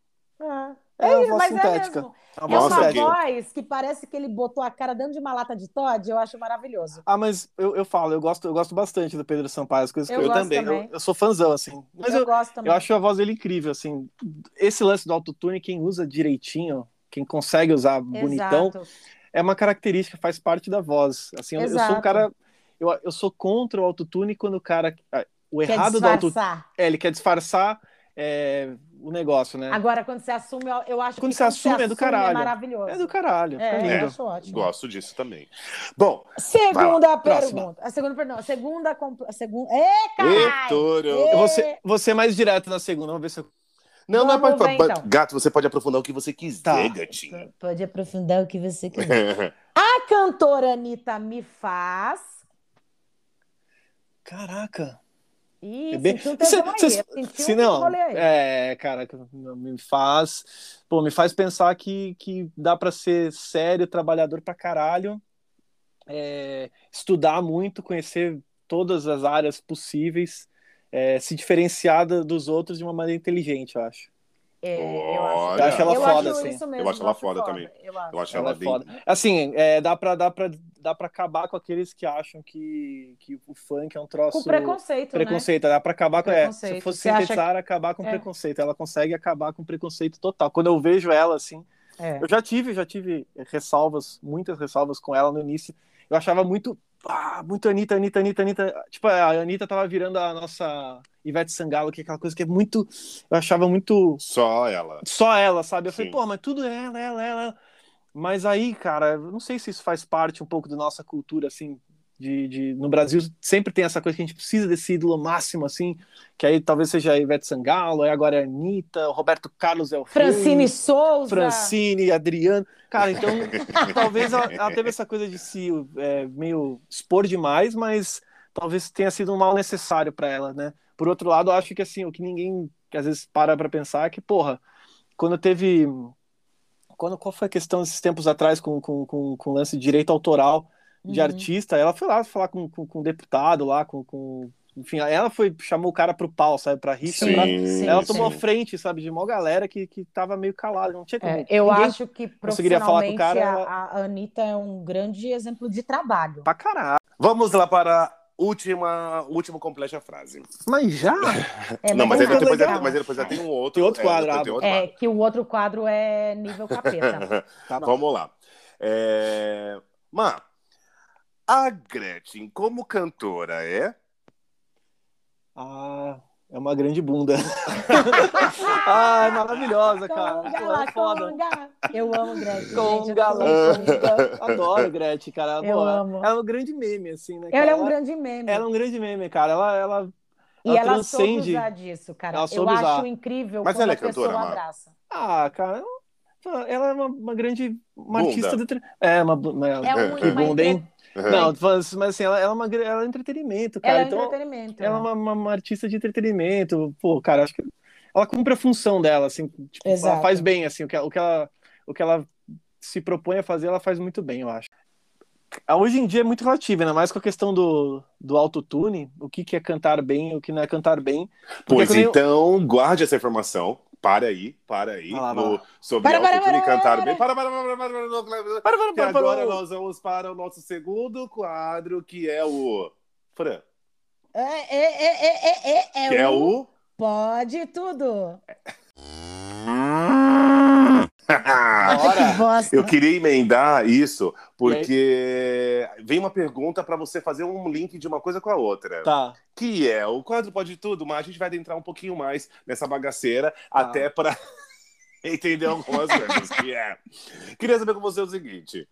É, é, uma voz sintética. É, mesmo. é uma Nossa, voz que parece que ele botou a cara dentro de uma lata de Todd, eu acho maravilhoso. Ah, mas eu, eu falo, eu gosto, eu gosto bastante do Pedro Sampaio, as coisas eu que eu, também. também. Eu, eu, sou fãzão, assim. Mas eu, eu, gosto também. eu acho a voz dele incrível, assim. Esse lance do autotune, quem usa direitinho, quem consegue usar bonitão, Exato. é uma característica, faz parte da voz. Assim, eu, eu, sou um cara. Eu, eu sou contra o autotune quando o cara. O quer errado disfarçar. do autotune. É, ele quer disfarçar. É, o negócio, né? Agora, quando você assume, eu acho quando que você assume, assume é do caralho. É maravilhoso. É do caralho. É, é, eu acho ótimo. Gosto disso também. Bom. Segunda pergunta. A segunda pergunta. A segunda. A segunda. Ê, caralho! Eu vou ser, vou ser mais direto na segunda. Vamos ver se eu. Não, Vamos não é para. Então. Gato, você pode aprofundar o que você quiser, tá. gatinho. Pode aprofundar o que você quiser. a cantora Anitta me faz. Caraca. Isso, é bem... se, se não, é, cara, me faz, pô, me faz pensar que, que dá para ser sério, trabalhador pra caralho, é, estudar muito, conhecer todas as áreas possíveis, é, se diferenciar dos outros de uma maneira inteligente, eu acho. É, eu, acho, eu acho ela eu foda, acho assim. Mesmo, eu acho ela foda, foda, também. Eu acho, eu acho ela, ela bem... foda. Assim, é, dá, pra, dá, pra, dá pra acabar com aqueles que acham que, que o funk é um troço. Com preconceito. Preconceito, né? dá pra acabar com. É, se fosse Você sintetizar, acabar com é. preconceito. Ela consegue acabar com preconceito total. Quando eu vejo ela, assim. É. Eu já tive, já tive ressalvas, muitas ressalvas com ela no início. Eu achava muito ah, muito Anitta, Anitta, Anitta, Anitta. Tipo, a Anitta tava virando a nossa Ivete Sangalo, que é aquela coisa que é muito. Eu achava muito. Só ela. Só ela, sabe? Eu Sim. falei, pô, mas tudo é ela, ela, ela. Mas aí, cara, eu não sei se isso faz parte um pouco da nossa cultura, assim, de, de, no Brasil sempre tem essa coisa que a gente precisa desse ídolo máximo, assim, que aí talvez seja a Ivete Sangalo, aí agora é a Anitta, o Roberto Carlos é o Francine Souza. Francine, Adriano. Cara, então talvez ela, ela, teve essa coisa de se é, meio expor demais, mas talvez tenha sido um mal necessário para ela, né? Por outro lado, eu acho que assim, o que ninguém que às vezes para para pensar é que, porra, quando teve. Quando, qual foi a questão esses tempos atrás com, com, com, com lance de direito autoral? de uhum. artista, ela foi lá falar com, com, com um deputado lá, com, com, enfim, ela foi, chamou o cara pro pau, sabe, pra rixa. Sim, pra... sim, ela tomou sim. frente, sabe, de uma galera que, que tava meio calada, não tinha como. É, eu acho que profissionalmente falar com o cara, a, a Anitta é um grande exemplo de trabalho. Pra caralho. Vamos lá para última, última completa frase. Mas já? É, não, mas, mas, depois, é, mas depois já tem um outro. Tem outro é, quadro. É, outro é quadro. que o outro quadro é nível capeta. tá Vamos lá. É... Má, a Gretchen, como cantora, é? Ah, é uma grande bunda. ah, é maravilhosa, cara. Conga, Pô, é foda. Conga. Eu amo Gretchen. Conga, Adoro Gretchen, cara. Eu amo. Ela é um grande meme, assim, né? Ela é um grande meme. Ela é um grande meme, cara. Ela, ela, e ela, ela transcende. soube usar disso, cara. Eu acho incrível Mas quando ela é a cantora, pessoa abraça. Ah, cara, Ela é uma, uma grande uma artista de. É, uma. uma é um, que bunda, hein? Não, mas assim, ela, ela, é uma, ela é entretenimento, cara. Ela é então, entretenimento. Ela é uma, uma, uma, artista de entretenimento. Pô, cara, acho que ela cumpre a função dela, assim. Tipo, ela faz bem, assim, o que, o, que ela, o que ela se propõe a fazer, ela faz muito bem, eu acho. Hoje em dia é muito relativo, ainda mais com a questão do, do autotune, o que, que é cantar bem, o que não é cantar bem. Pois então, eu... guarde essa informação, para aí, para aí, ah, no, sobre para, autotune e cantar bem. Para, para, para, para, para, para, para, para, agora nós vamos para o nosso segundo quadro, que é o... Fran. É, é, é, é, é, é, que é o... Pode tudo. eu queria emendar isso, porque vem uma pergunta para você fazer um link de uma coisa com a outra. Tá. Que é o quadro Pode Tudo, mas a gente vai adentrar um pouquinho mais nessa bagaceira, tá. até para entender algumas coisas. que é. Queria saber com você o seguinte: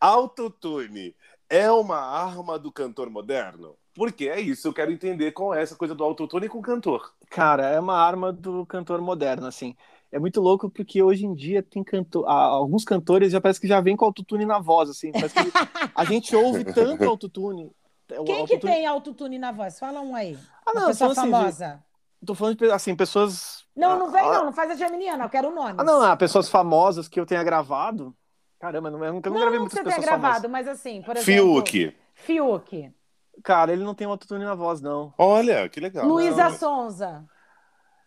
autotune é uma arma do cantor moderno? Porque é isso, eu quero entender qual é essa coisa do autotune com o cantor. Cara, é uma arma do cantor moderno, assim. É muito louco porque hoje em dia tem cantor, alguns cantores já parece que já vem com autotune na voz, assim. Parece que a gente ouve tanto autotune. Quem autotune... que tem autotune na voz? Fala um aí. Ah, não, pessoa assim, famosa. De... Tô falando de, assim, pessoas. Não, não vem, ah, não, não faz a Geminiana, eu quero o nome. Ah, não, ah, pessoas famosas que eu tenha gravado. Caramba, não, eu nunca não, gravei muitas pessoas famosas. Não, você tenha gravado, mas assim, por exemplo. Fiuk. Fiuk. Cara, ele não tem autotune na voz, não. Olha, que legal. Luísa Sonza.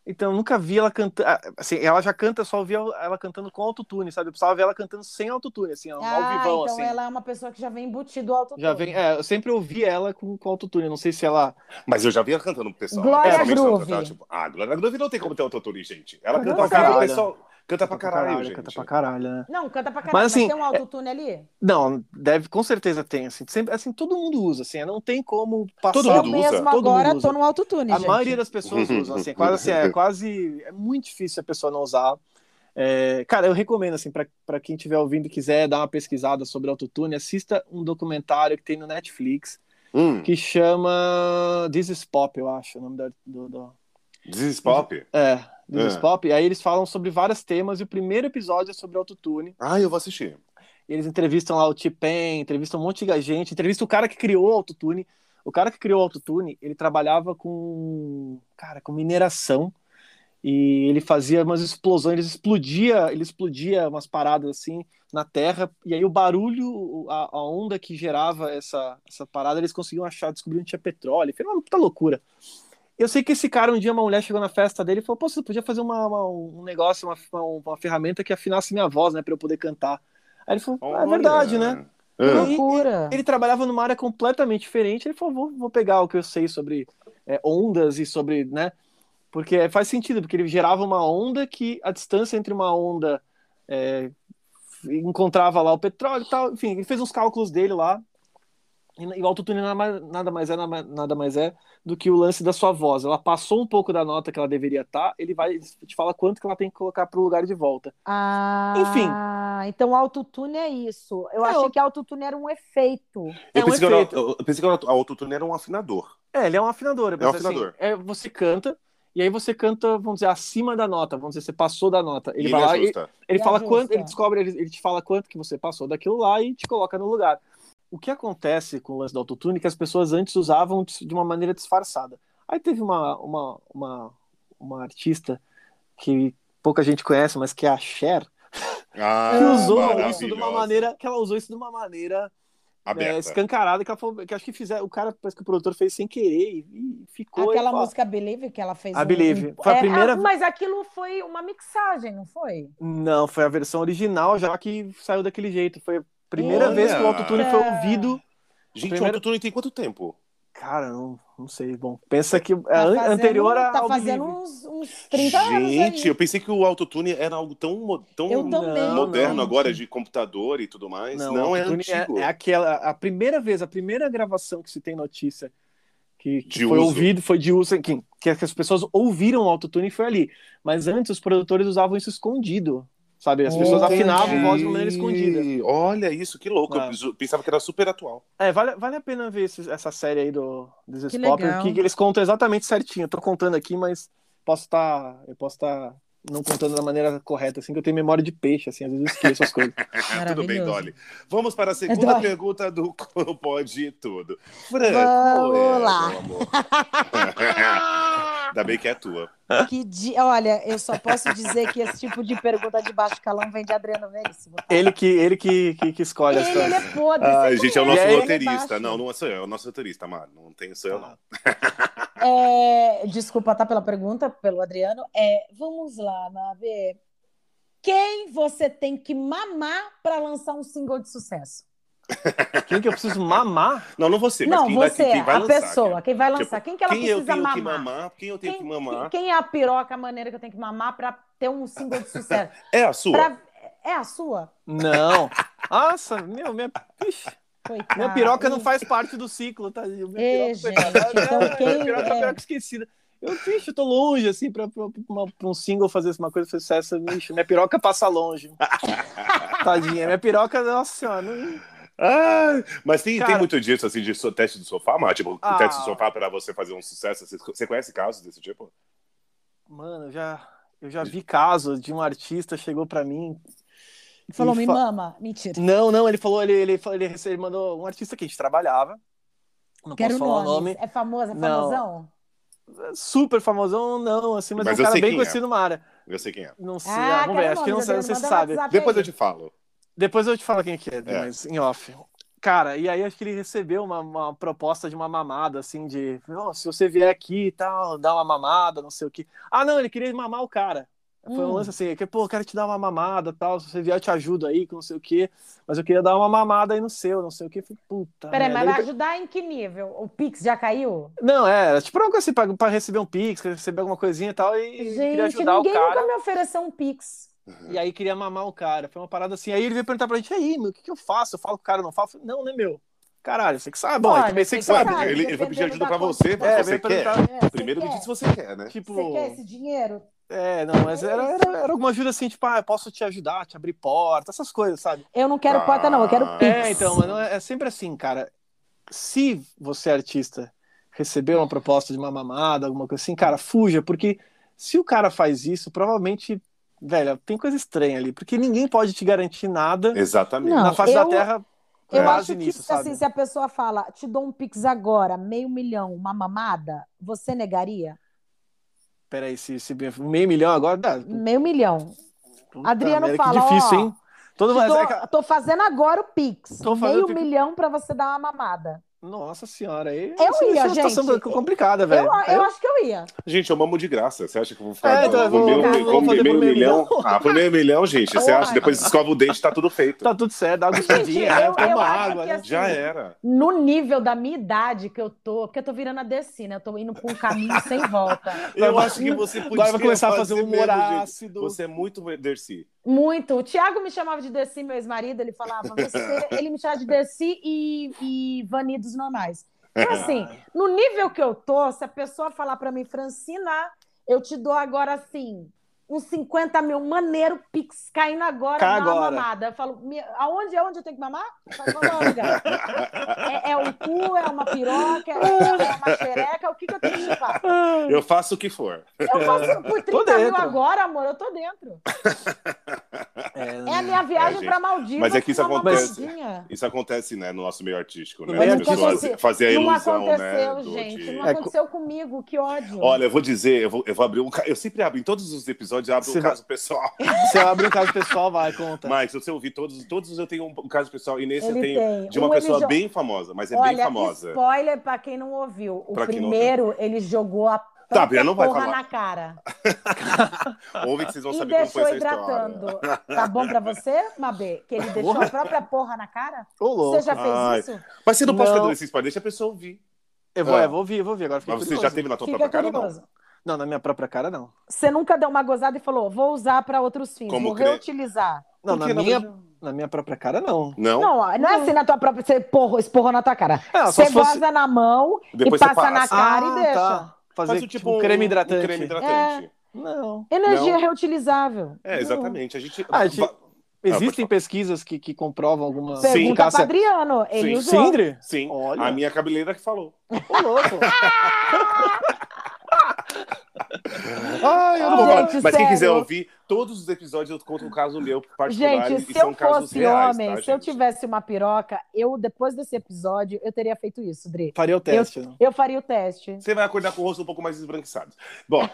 Então, eu nunca vi ela cantando. Ah, assim, ela já canta, só ouvi ela cantando com autotune, sabe? Eu precisava ver ela cantando sem autotune, assim, ah, ao vivão, então assim. ela é uma pessoa que já vem embutido do autotune. Já vem, é, eu sempre ouvi ela com, com autotune, não sei se ela. Mas eu já vi ela cantando pro pessoal. Glória é, Groove. Tipo, ah, Glória Groove não tem como ter autotune, gente. Ela canta pra caralho, pessoal. Canta pra caralho, caralho Canta pra caralho, né? Não, canta pra caralho, mas, assim, mas tem um autotune é... ali? Não, deve, com certeza tem, assim, sempre, assim, todo mundo usa, assim, não tem como passar... Todo mundo eu mesmo usa. agora usa. tô no autotune, A gente. maioria das pessoas usam, assim, quase, assim, é quase, é muito difícil a pessoa não usar. É, cara, eu recomendo, assim, para quem estiver ouvindo e quiser dar uma pesquisada sobre autotune, assista um documentário que tem no Netflix, hum. que chama This is Pop, eu acho, o nome do... do... This is Pop? É, do é. Pop, e aí eles falam sobre vários temas, e o primeiro episódio é sobre autotune. Ah, eu vou assistir. Eles entrevistam lá o T-Pain, entrevistam um monte de gente, entrevistam o cara que criou o autotune. O cara que criou o autotune, ele trabalhava com, cara, com mineração, e ele fazia umas explosões, ele explodia, ele explodia umas paradas assim na Terra, e aí o barulho, a, a onda que gerava essa, essa parada, eles conseguiam achar, descobriram que tinha petróleo, foi uma puta loucura. Eu sei que esse cara, um dia, uma mulher chegou na festa dele e falou: Pô, você podia fazer uma, uma, um negócio, uma, uma, uma, ferramenta que afinasse minha voz, né, pra eu poder cantar. Aí ele falou: ah, É verdade, né? É. Loucura. Ele, ele, trabalhava numa área completamente diferente. Ele falou: Vou, vou pegar o que eu sei sobre é, ondas e sobre, né? Porque faz sentido, porque ele gerava uma onda que a distância entre uma onda é, encontrava lá o petróleo e tal. Enfim, ele fez uns cálculos dele lá e o autotune nada mais, nada mais é nada mais é do que o lance da sua voz. Ela passou um pouco da nota que ela deveria estar, ele vai te fala quanto que ela tem que colocar para o lugar de volta. Ah, Enfim. Então autotune é isso. Eu é, achei eu... que autotune era um efeito. Eu, é um pensei, efeito. Que era, eu pensei que o autotune era um afinador. É, ele é um afinador. É um assim, afinador. Assim, é, você canta e aí você canta, vamos dizer, acima da nota, vamos dizer, você passou da nota. Ele, ele vai lá, ele, ele fala ajusta. quanto, ele descobre, ele, ele te fala quanto que você passou daquilo lá e te coloca no lugar o que acontece com o lance do autotune é que as pessoas antes usavam de uma maneira disfarçada. Aí teve uma, uma, uma, uma artista que pouca gente conhece, mas que é a Cher, ah, que usou isso de uma maneira, que ela usou isso de uma maneira é, escancarada, que, ela falou, que acho que fizer, o cara, parece que o produtor fez sem querer e, e ficou. Aquela música Believe que ela fez. A um, Believe. Foi a é, primeira... Ah, mas aquilo foi uma mixagem, não foi? Não, foi a versão original, já que saiu daquele jeito. Foi Primeira Olha. vez que o autotune é... foi ouvido. Gente, primeira... o autotune tem quanto tempo? Cara, não, não sei. Bom, pensa que tá é fazendo, anterior a. Tá fazendo uns, uns 30 Gente, anos. Gente, eu pensei que o autotune era algo tão, tão moderno não, agora, de computador e tudo mais. Não, não é, é antigo. É, é, aquela. A primeira vez, a primeira gravação que se tem notícia que, que foi uso. ouvido, foi de uso, que, que as pessoas ouviram o autotune e foi ali. Mas antes os produtores usavam isso escondido. Sabe? As pessoas Entendi. afinavam voz de maneira escondida. Olha isso, que louco. É. Eu pensava que era super atual. É, vale, vale a pena ver esse, essa série aí do This Pop, que eles contam exatamente certinho. Eu tô contando aqui, mas posso estar. Tá, eu posso estar. Tá não contando da maneira correta, assim, que eu tenho memória de peixe, assim, às vezes eu esqueço as coisas. tudo bem, Dolly. Vamos para a segunda é pergunta do Pode Tudo. Fran, Vamos é, lá. Ainda bem que é tua. Que di... Olha, eu só posso dizer que esse tipo de pergunta de baixo calão vem de Adriano Veríssimo. Tá? Ele que, ele que, que, que escolhe ele, ele é podre. Ah, gente, é o nosso é roteirista. Não, não sou eu, é o nosso roteirista, mano. Não tem, sou eu, não. É... Desculpa, tá, pela pergunta, pelo Adriano. É, vamos lá, Mave. Quem você tem que mamar para lançar um single de sucesso? Quem que eu preciso mamar? Não, não você, mas não, quem, você, vai, quem vai a lançar, pessoa, quem vai lançar. Tipo, quem que ela quem precisa mamar? Que mamar? Quem eu tenho quem, que mamar? Quem é a piroca, a maneira que eu tenho que mamar para ter um single de sucesso? é a sua? Pra... É a sua? Não. Nossa, meu, minha... Ixi. Coitado. Minha piroca não faz parte do ciclo, tá? Minha Ei, gente, então quem piroca, é... piroca esquecida. Eu, eu tô longe, assim, pra, pra, pra, um single fazer uma coisa de sucesso. Vixe, minha piroca passa longe. Tadinha, minha piroca, nossa senhora. Não... Ah, mas tem, Cara, tem muito disso, assim, de teste do sofá, mas, tipo, ah, teste do sofá para você fazer um sucesso. Você conhece casos desse tipo? Mano, eu já, eu já vi casos de um artista chegou para mim. E falou, me fa... mama. Mentira. Não, não, ele falou, ele, ele, ele, ele mandou um artista que a gente trabalhava. Não Quero posso falar o nome. É famoso, é famosão? Não. Super famosão, não, assim, mas, mas é um cara bem conhecido é. numa área. Eu sei quem é. Não sei, ah, vamos ver, acho que não, sei, não sei se sabe. Depois eu te falo. Depois eu te falo quem é que é, é, mas em off. Cara, e aí acho que ele recebeu uma, uma proposta de uma mamada, assim, de oh, se você vier aqui e tal, dá uma mamada, não sei o que. Ah, não, ele queria mamar o cara. Foi um hum. lance assim, que, pô, eu quero te dar uma mamada tal, se você vier eu te ajudo aí, com não sei o que, mas eu queria dar uma mamada aí no seu, não sei o que. Puta. Peraí, mas vai ajudar em que nível? O Pix já caiu? Não, é, tipo algo assim, pra, pra receber um Pix, receber alguma coisinha e tal, e Gente, queria ajudar o cara. ninguém nunca me ofereceu um Pix. Uhum. E aí queria mamar o cara. Foi uma parada assim. Aí ele veio perguntar pra gente, aí, meu, o que, que eu faço? Eu falo com o cara, não falo? Falei, não, né, meu? Caralho, você que sabe. Bom, Olha, também você que sabe. sabe. Ele, ele foi pedir ajuda pra você, mas é, você quer. É, Primeiro me diz se você quer, né? Tipo, você quer esse dinheiro? É, não, mas era, era, era, alguma ajuda assim, tipo, ah, posso te ajudar, te abrir porta, essas coisas, sabe? Eu não quero ah, porta, não, eu quero pix. É, então, mas é, é sempre assim, cara. Se você é artista, receber uma proposta de uma mamada, alguma coisa assim, cara, fuja, porque se o cara faz isso, provavelmente velho, tem coisa estranha ali, porque ninguém pode te garantir nada Exatamente. Não, na face eu, da Terra. Eu acho que nisso, assim, se a pessoa fala, te dou um pix agora, meio milhão, uma mamada, você negaria? Peraí, se, se meio milhão agora dá. Meio milhão. Puta Adriano merda, fala, que difícil, ó, hein? Todo tô, tô, fazendo agora o pix. Meio milhão para você dar uma mamada. Nossa senhora, aí eu ia, gente. situação complicada, velho. Eu, eu, acho que eu ia. Gente, eu mamo de graça. Você acha que eu vou ficar é, então, vou, meio, vou meio, meio milhão? Ah, por meio milhão, gente. Você acha? Depois escova o dente, tá tudo feito. Tá tudo certo, dá uma gostadinha, né? toma água, né? Assim, Já era. No nível da minha idade que eu tô, porque eu tô virando a Desi, né? Eu tô indo pra um caminho sem volta. Eu acho que você podia Agora vai começar a fazer um humor ácido. Você é muito Dercy. Muito. O Thiago me chamava de Desi, meu ex-marido, ele falava, você... ele me chamava de Desi e, e Normais. Então, assim, no nível que eu tô, se a pessoa falar para mim, Francina, eu te dou agora assim, uns 50 mil, maneiro, pix caindo agora Cá na agora. mamada. Eu falo, aonde, aonde eu tenho que mamar? Falo, é, é um cu, é uma piroca, é, é uma xereca, o que, que eu tenho que chupar? Eu faço o que for. Eu faço por 30 mil agora, amor, eu tô dentro. É, é a minha viagem é, para Maldivas. Mas é que isso acontece. Isso acontece, né, no nosso meio artístico, né? As pessoas fazem a ilusão, não né, aconteceu, né? Gente, não aconteceu comigo, que ódio. Olha, eu vou dizer, eu vou, eu vou abrir um. Eu sempre abro em todos os episódios, abro você um caso pessoal. Você abre um caso pessoal, vai, conta. Mas se você ouvir todos, todos eu tenho um caso pessoal, e nesse Ele eu tenho tem. de uma um pessoa bem famosa, mas é Olha, bem famosa. Spoiler para quem não ouviu. O pra primeiro, ele jogou a Tá, Bia não vai falar. na cara. Ouve que vocês vão e saber como foi essa hidratando. História. Tá bom pra você, Mabê? Que ele deixou a própria porra na cara? Ô, Você já fez Ai. isso? Mas você não, não. pode fazer esse spoiler, deixa a pessoa ouvir. Eu vou, é. eu vou ouvir, eu vou ouvir. Agora Mas você curioso. já teve na tua Fica própria curioso. cara, não? Não, na minha própria cara, não. Você nunca deu uma gozada e falou, vou usar para outros fins, Como vou cre... reutilizar. Não, na minha, na minha própria cara, não. Não? Não, não é assim na tua própria. Você porro, esporrou na tua cara. É, você goza fosse... na mão Depois e passa, passa, na cara ah, e deixa. Tá fazer Faz, tipo, tipo um creme hidratante. Um creme hidratante. É. Não. Energia não. reutilizável. É, exatamente. A gente. Ah, a gente... Existem pesquisas que, que comprovam alguma Pergunta Sim. Adriano, ele Sim. usou. Sindri? Sim, Olha. a minha cabeleira que falou. Ô, louco. Ai, eu não vou falar. Mas quem quiser ouvir, todos os episódios eu conto um caso meu particular. Gente, se eu fosse reais, homem, tá, se eu tivesse uma piroca, eu, depois desse episódio, eu teria feito isso, Dri. Faria o teste. Eu, eu faria o teste. Você vai acordar com o rosto um pouco mais esbranquiçado. Bom,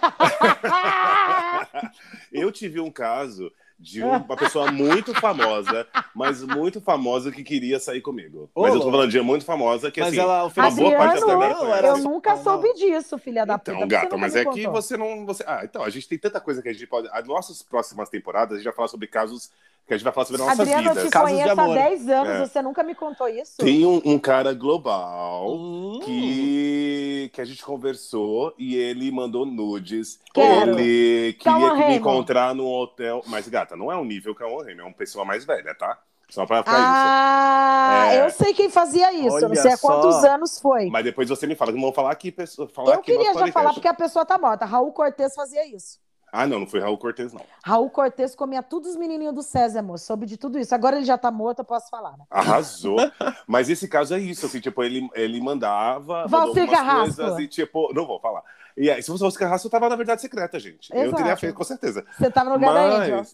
eu tive um caso de uma pessoa muito famosa, mas muito famosa que queria sair comigo. Ô, mas eu tô falando de muito famosa que, mas assim, ela uma boa parte da Eu, eu nunca soube disso, filha da então, puta. Então, gata, mas é que você não... Você... Ah, então, a gente tem tanta coisa que a gente pode... As nossas próximas temporadas, a gente vai falar sobre casos que a gente vai falar sobre a nossa Adriana, vida. eu te conheço há 10 anos, é. você nunca me contou isso? Tem um, um cara global hum. que, que a gente conversou e ele mandou nudes. Quero. Ele queria me encontrar num hotel. Mas, gata, não é um nível que é um é uma pessoa mais velha, tá? Só pra, pra ah, isso. É... eu sei quem fazia isso. Olha eu não sei há quantos anos foi. Mas depois você me fala. Não vou falar aqui. Falar eu aqui queria já falar porque a pessoa tá morta. Raul Cortez fazia isso. Ah, não, não foi Raul Cortez, não. Raul Cortez comia todos os menininhos do César, amor. Soube de tudo isso. Agora ele já tá morto, eu posso falar, né? Arrasou. Mas esse caso é isso, assim, tipo, ele, ele mandava. Valcir Carrasco. Coisas, e, tipo, não vou falar. E aí, se fosse Valcir Carrasco, eu tava na verdade secreta, gente. Exato. Eu teria feito, com certeza. Você tava no lugar Mas... da Angel.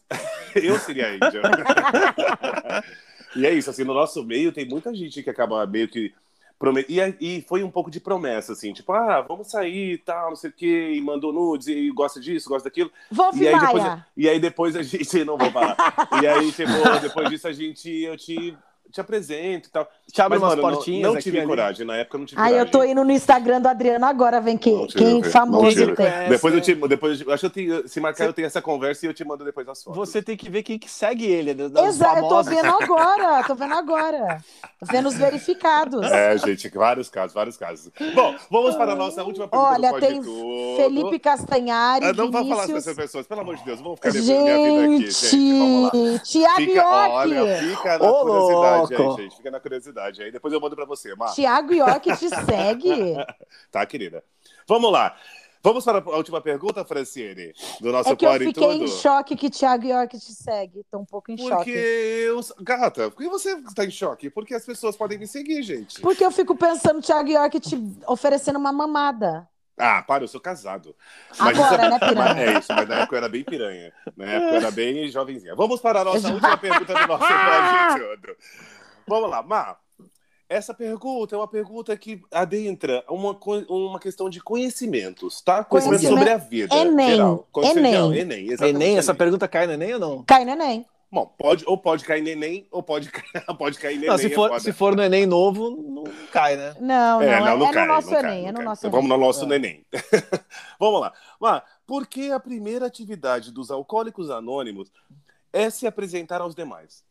eu seria a Angel. e é isso, assim, no nosso meio tem muita gente que acaba meio que e, e foi um pouco de promessa, assim, tipo, ah, vamos sair e tal, não sei o quê, e mandou nudes, e gosta disso, gosta daquilo. Wolf e aí, depois, e aí depois a gente, não vou falar, e aí, tipo, depois disso a gente, eu te te apresento e tal. Te abre Mas, umas mano, portinhas. Não, não tive coragem, na época não tive ah, coragem. eu tô indo no Instagram do Adriano agora, vem que, quem famoso tem. Depois eu te. Depois, eu acho que eu tenho, se marcar, Você... eu tenho essa conversa e eu te mando depois as fotos. Você tem que ver quem que segue ele. Exato, eu tô vendo agora, tô vendo agora. Tô vendo os verificados. É, gente, vários casos, vários casos. Bom, vamos para a nossa última pergunta. Olha, tem Felipe Castanhari. Ah, não Vinícius... vou falar com essas pessoas, pelo amor de Deus, vamos ficar gente, minha vida aqui, gente. Vamos lá. Tiago Olha, fica na Ô, curiosidade aí, gente. Fica na curiosidade aí. Depois eu mando para você, Mar. Tiago York te segue. tá, querida. Vamos lá. Vamos para a última pergunta, Franciene, do nosso É que eu fiquei em choque que Thiago York te segue. Tô um pouco em Porque choque. Porque eu... Gata, por que você está em choque? Porque as pessoas podem me seguir, gente. Porque eu fico pensando Thiago York te oferecendo uma mamada. Ah, para, eu sou casado. Mas Agora, isso... né, piranha? É isso, mas na época eu era bem piranha. Na época eu era bem jovenzinha. Vamos para a nossa última pergunta do nosso podcast, Vamos lá, Má. Essa pergunta é uma pergunta que adentra uma, uma questão de conhecimentos, tá? Conhecimento, Conhecimento sobre a vida. Enem. Geral. Enem. Geral. Enem. Enem, essa pergunta cai no Enem ou não? Cai no Enem. Bom, pode, ou pode cair no Enem, ou pode, pode cair no Enem. Não, se, for, é se for no Enem novo, não cai, né? Não, não, é, não, é, não é cai, no nosso Enem. é no nosso Vamos no nosso é. Enem. Vamos lá. Mas, por que a primeira atividade dos alcoólicos anônimos é se apresentar aos demais?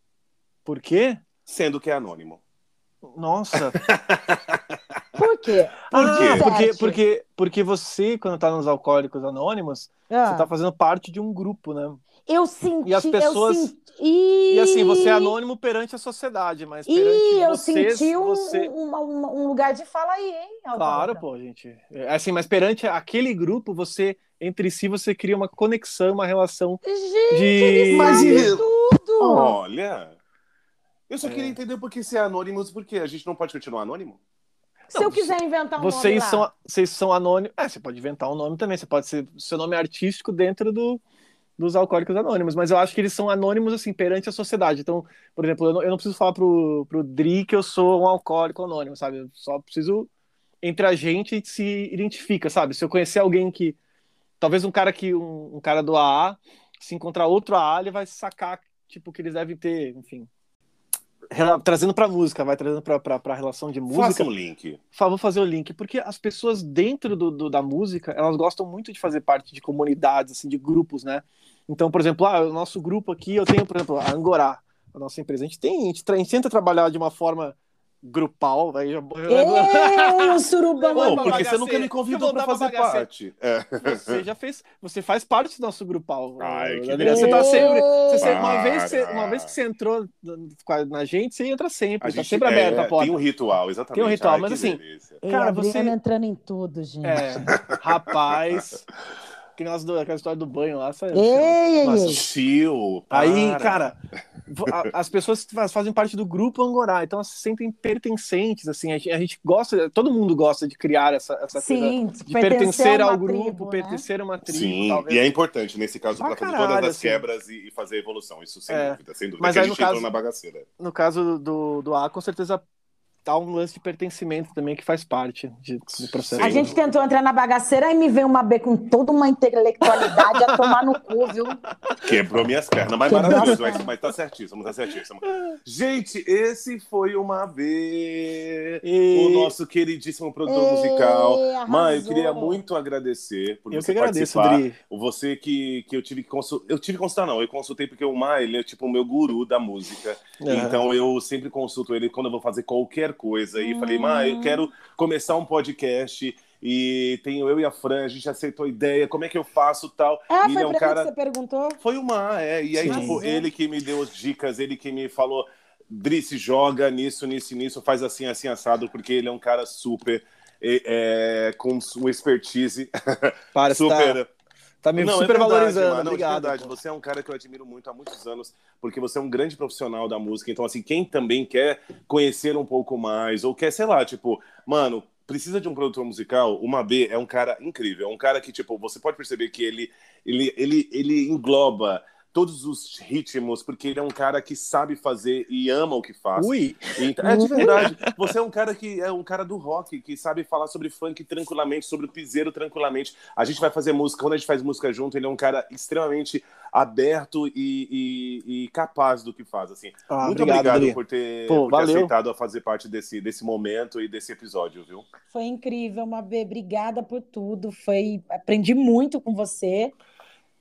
Por quê? Sendo que é anônimo. Nossa. Por quê? Por ah, quê? Porque, porque, porque você, quando tá nos Alcoólicos Anônimos, ah. você tá fazendo parte de um grupo, né? Eu senti, e as pessoas... eu senti... E assim, você é anônimo perante a sociedade, mas perante Ih, eu vocês, senti um, você... um, um, um, lugar de fala aí, hein? Claro, pô, gente. É, assim, mas perante aquele grupo, você, entre si, você cria uma conexão, uma relação gente, de... Ele mas tudo! Olha... Eu só é. queria entender por que ser anônimos, porque a gente não pode continuar anônimo? Se não, eu quiser inventar um vocês nome são, lá. Vocês são anônimos. É, você pode inventar um nome também. Você pode ser seu nome artístico dentro do, dos alcoólicos anônimos. Mas eu acho que eles são anônimos, assim, perante a sociedade. Então, por exemplo, eu não, eu não preciso falar pro, pro Dri que eu sou um alcoólico anônimo, sabe? Eu só preciso... Entre a gente, a gente se identifica, sabe? Se eu conhecer alguém que... Talvez um cara que... Um, um cara do AA, se encontrar outro AA, ele vai sacar, tipo, que eles devem ter, enfim trazendo para música, vai trazendo para a relação de música. Faça um link. Vou fazer o link, porque as pessoas dentro do, do, da música, elas gostam muito de fazer parte de comunidades, assim, de grupos, né? Então, por exemplo, ah, o nosso grupo aqui, eu tenho, por exemplo, a Angorá, a nossa empresa. A gente tem, a gente, a gente tenta trabalhar de uma forma grupal, vai já. Ei, surubão, Pô, porque você nunca me convidou para fazer parte. É. Você já fez, você faz parte do nosso grupal. Ai, que você tá sempre, você sempre uma vez que você, uma vez que você entrou na gente, você entra sempre, a tá gente, sempre aberta é, a porta. Tem um ritual, exatamente. Tem um ritual, Ai, mas assim, delícia. cara, você entrando em tudo, gente. É, rapaz, aquelas, do, aquela história do banho lá. Sabe? Ei, Nossa. Aí, cara, as pessoas que fazem parte do grupo Angorá, então elas se sentem pertencentes, assim, a gente gosta, todo mundo gosta de criar essa, essa Sim, coisa de pertencer ao tribo, grupo, né? pertencer a uma tribo. Sim, talvez. e é importante nesse caso para fazer todas as assim. quebras e fazer a evolução, isso sem é. dúvida, sem dúvida. Mas aí, a gente caso, na bagaceira. No caso do, do A, com certeza tá um lance de pertencimento também que faz parte de, do processo. A gente tentou entrar na bagaceira e me veio uma B com toda uma intelectualidade a tomar no cu, viu? Quebrou minhas pernas, mas maravilhoso, mas, mas tá certíssimo, tá certíssimo. Gente, esse foi uma B, e... o nosso queridíssimo produtor e... musical. Arrasou. Mãe, eu queria muito agradecer por eu você que agradeço, participar. Dri. Você que, que eu tive que consultar, eu tive que consultar não, eu consultei porque o Mar, ele é tipo o meu guru da música, então eu sempre consulto ele quando eu vou fazer qualquer coisa. E hum. falei, mãe, eu quero começar um podcast e tenho eu e a Fran, a gente aceitou a ideia, como é que eu faço tal. Ah, e foi é um cara... que você perguntou? Foi uma, é. E aí, Sim. tipo, ele que me deu as dicas, ele que me falou, Dri, se joga nisso, nisso nisso, faz assim, assim, assado, porque ele é um cara super, é, com uma expertise Para super... Tá me não, super é valorizando, mano, obrigado. Não, verdade, você é um cara que eu admiro muito há muitos anos, porque você é um grande profissional da música. Então, assim, quem também quer conhecer um pouco mais, ou quer, sei lá, tipo, mano, precisa de um produtor musical, uma B é um cara incrível. É um cara que, tipo, você pode perceber que ele, ele, ele, ele engloba todos os ritmos, porque ele é um cara que sabe fazer e ama o que faz. Ui! Então, é de verdade. Você é um cara que é um cara do rock, que sabe falar sobre funk tranquilamente, sobre o piseiro tranquilamente. A gente vai fazer música, quando a gente faz música junto, ele é um cara extremamente aberto e, e, e capaz do que faz. Assim. Ah, Muito obrigado, obrigado por, ter, Pô, por ter aceitado a fazer parte desse, desse momento e desse episódio, viu? Foi incrível, Mabê. Obrigada por tudo. Foi... Aprendi muito com você.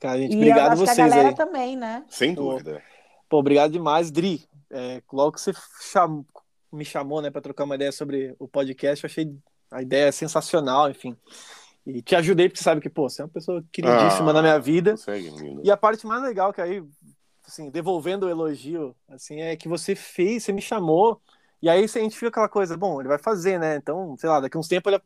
Cara, gente, e obrigado a vocês a galera aí. também, né? Sem dúvida. Pô, obrigado demais, Dri. É, logo que você chamou, me chamou, né, para trocar uma ideia sobre o podcast, eu achei a ideia sensacional, enfim. E te ajudei porque sabe que, pô, você é uma pessoa queridíssima ah, na minha vida. Consegue, e a parte mais legal que aí, assim, devolvendo o elogio, assim, é que você fez, você me chamou, e aí a gente fica aquela coisa, bom, ele vai fazer, né? Então, sei lá, daqui uns tempos ele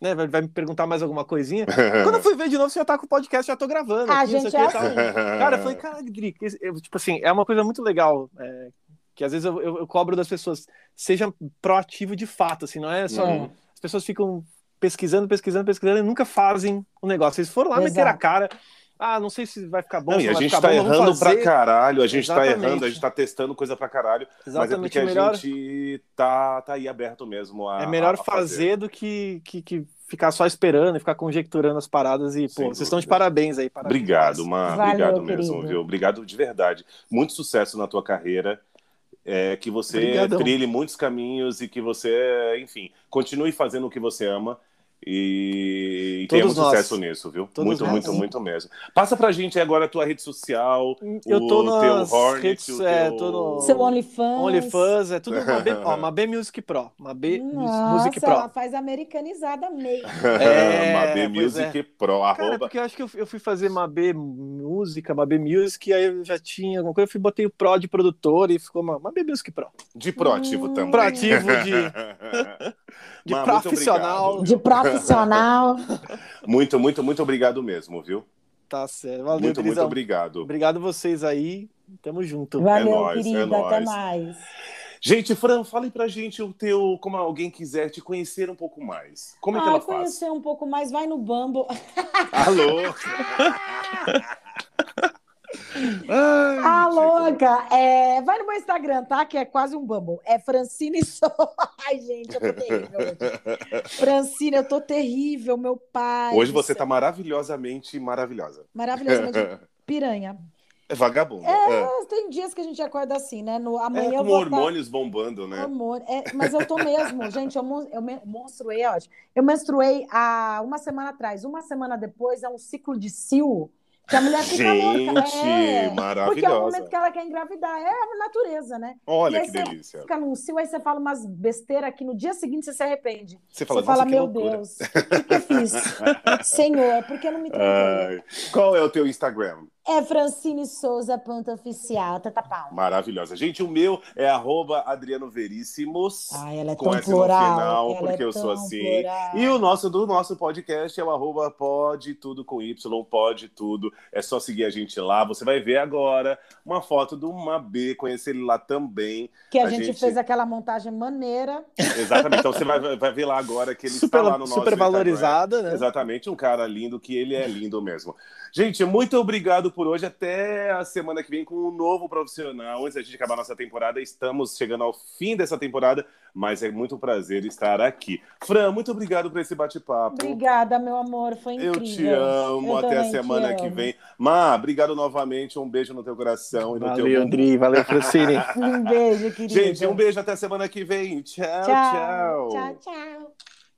né, vai, vai, me perguntar mais alguma coisinha. Quando eu fui ver de novo, você já tá com o podcast, já tô gravando. A aqui, gente é assim. Cara, eu falei, cara, Drick, tipo assim, é uma coisa muito legal. É, que às vezes eu, eu, eu, cobro das pessoas, seja proativo de fato, assim, não é só. Uhum. As pessoas ficam pesquisando, pesquisando, pesquisando e nunca fazem o negócio. Eles foram lá Exato. meter a cara. Ah, não sei se vai ficar bom. Não, e a gente tá bom, errando pra caralho, a gente Exatamente. tá errando, a gente tá testando coisa pra caralho. Exatamente. Mas é porque melhor... a gente tá, tá aí aberto mesmo a. É melhor a fazer. fazer. do que, que, que ficar só esperando e ficar conjecturando as paradas e, pô, vocês estão de parabéns aí. Parabéns. Obrigado, Mar. Obrigado mesmo, querido. viu? Obrigado de verdade. Muito sucesso na tua carreira. É, que você Obrigadão. trilhe muitos caminhos e que você, enfim, continue fazendo o que você ama e, e tenhamos sucesso nisso, viu? Todos muito, nós. muito, muito mesmo. Passa pra gente agora a tua rede social, eu tô o teu Hornet, redes, o é, teu... tô no... Seu OnlyFans. OnlyFans, é tudo uma B, ó, uma B Music Pro. Uma B Nossa, Music Pro. ela faz americanizada mesmo. É, uma B Music é. Pro. Arroba... Cara, porque eu acho que eu, eu fui fazer uma B Música, uma B Music, aí eu já tinha alguma coisa, eu fui, botei o Pro de produtor e ficou uma, uma B Music Pro. De proativo hum, também. Proativo de... de profissional. De profissional. muito, muito, muito obrigado mesmo, viu? Tá certo. Valeu, muito, muito obrigado. Obrigado vocês aí. Tamo junto. Valeu, é nóis, querida. É nóis. Até mais. Gente, Fran, fale pra gente o teu, como alguém quiser te conhecer um pouco mais. Como é que ela faz? conhecer um pouco mais, vai no Bumble. Alô? Ai, ah, louca! É, vai no meu Instagram, tá? Que é quase um bumble. É Francine Sou. Ai, gente, eu tô terrível hoje. Francine, eu tô terrível, meu pai. Hoje você tá maravilhosamente maravilhosa. Maravilhosamente piranha. É vagabundo. É, é, tem dias que a gente acorda assim, né? No, amanhã é, com eu vou hormônios tá... bombando, né? Hormônio. É, mas eu tô mesmo, gente, eu, eu menstruei, ó. Eu menstruei há uma semana atrás. Uma semana depois é um ciclo de cio que a mulher fica Gente, louca. É, maravilhosa. Porque é o momento que ela quer engravidar. É a natureza, né? Olha que delícia. fica num cio, aí você fala umas besteiras que no dia seguinte você se arrepende. Você fala, você fala meu. Deus, o que, que eu fiz? Senhor, por que não me? Qual é o teu Instagram? É Francine Souza, ponto oficial. Tata pau. Maravilhosa. Gente, o meu é arroba Adriano Veríssimos. Ah, ela é com tão plural. Final, ela porque é eu sou assim. Plural. E o nosso do nosso podcast é o arroba pode tudo com Y, pode tudo. É só seguir a gente lá. Você vai ver agora uma foto do Mabê, conhecer ele lá também. Que a, a gente, gente, fez aquela montagem maneira. Exatamente. Então você vai, vai ver lá agora que ele super, está lá no nosso Super valorizada, né? Exatamente. Um cara lindo, que ele é lindo mesmo. Gente, muito obrigado por hoje. Até a semana que vem com um novo profissional. Antes da gente acabar nossa temporada, estamos chegando ao fim dessa temporada, mas é muito prazer estar aqui. Fran, muito obrigado por esse bate-papo. Obrigada, meu amor. Foi incrível. Eu te amo. Eu Até a semana que vem. Má, obrigado novamente. Um beijo no teu coração e no valeu, teu. Andri. Valeu, Francine. um beijo, querido. Gente, um beijo até a semana que vem. tchau. Tchau, tchau. tchau, tchau.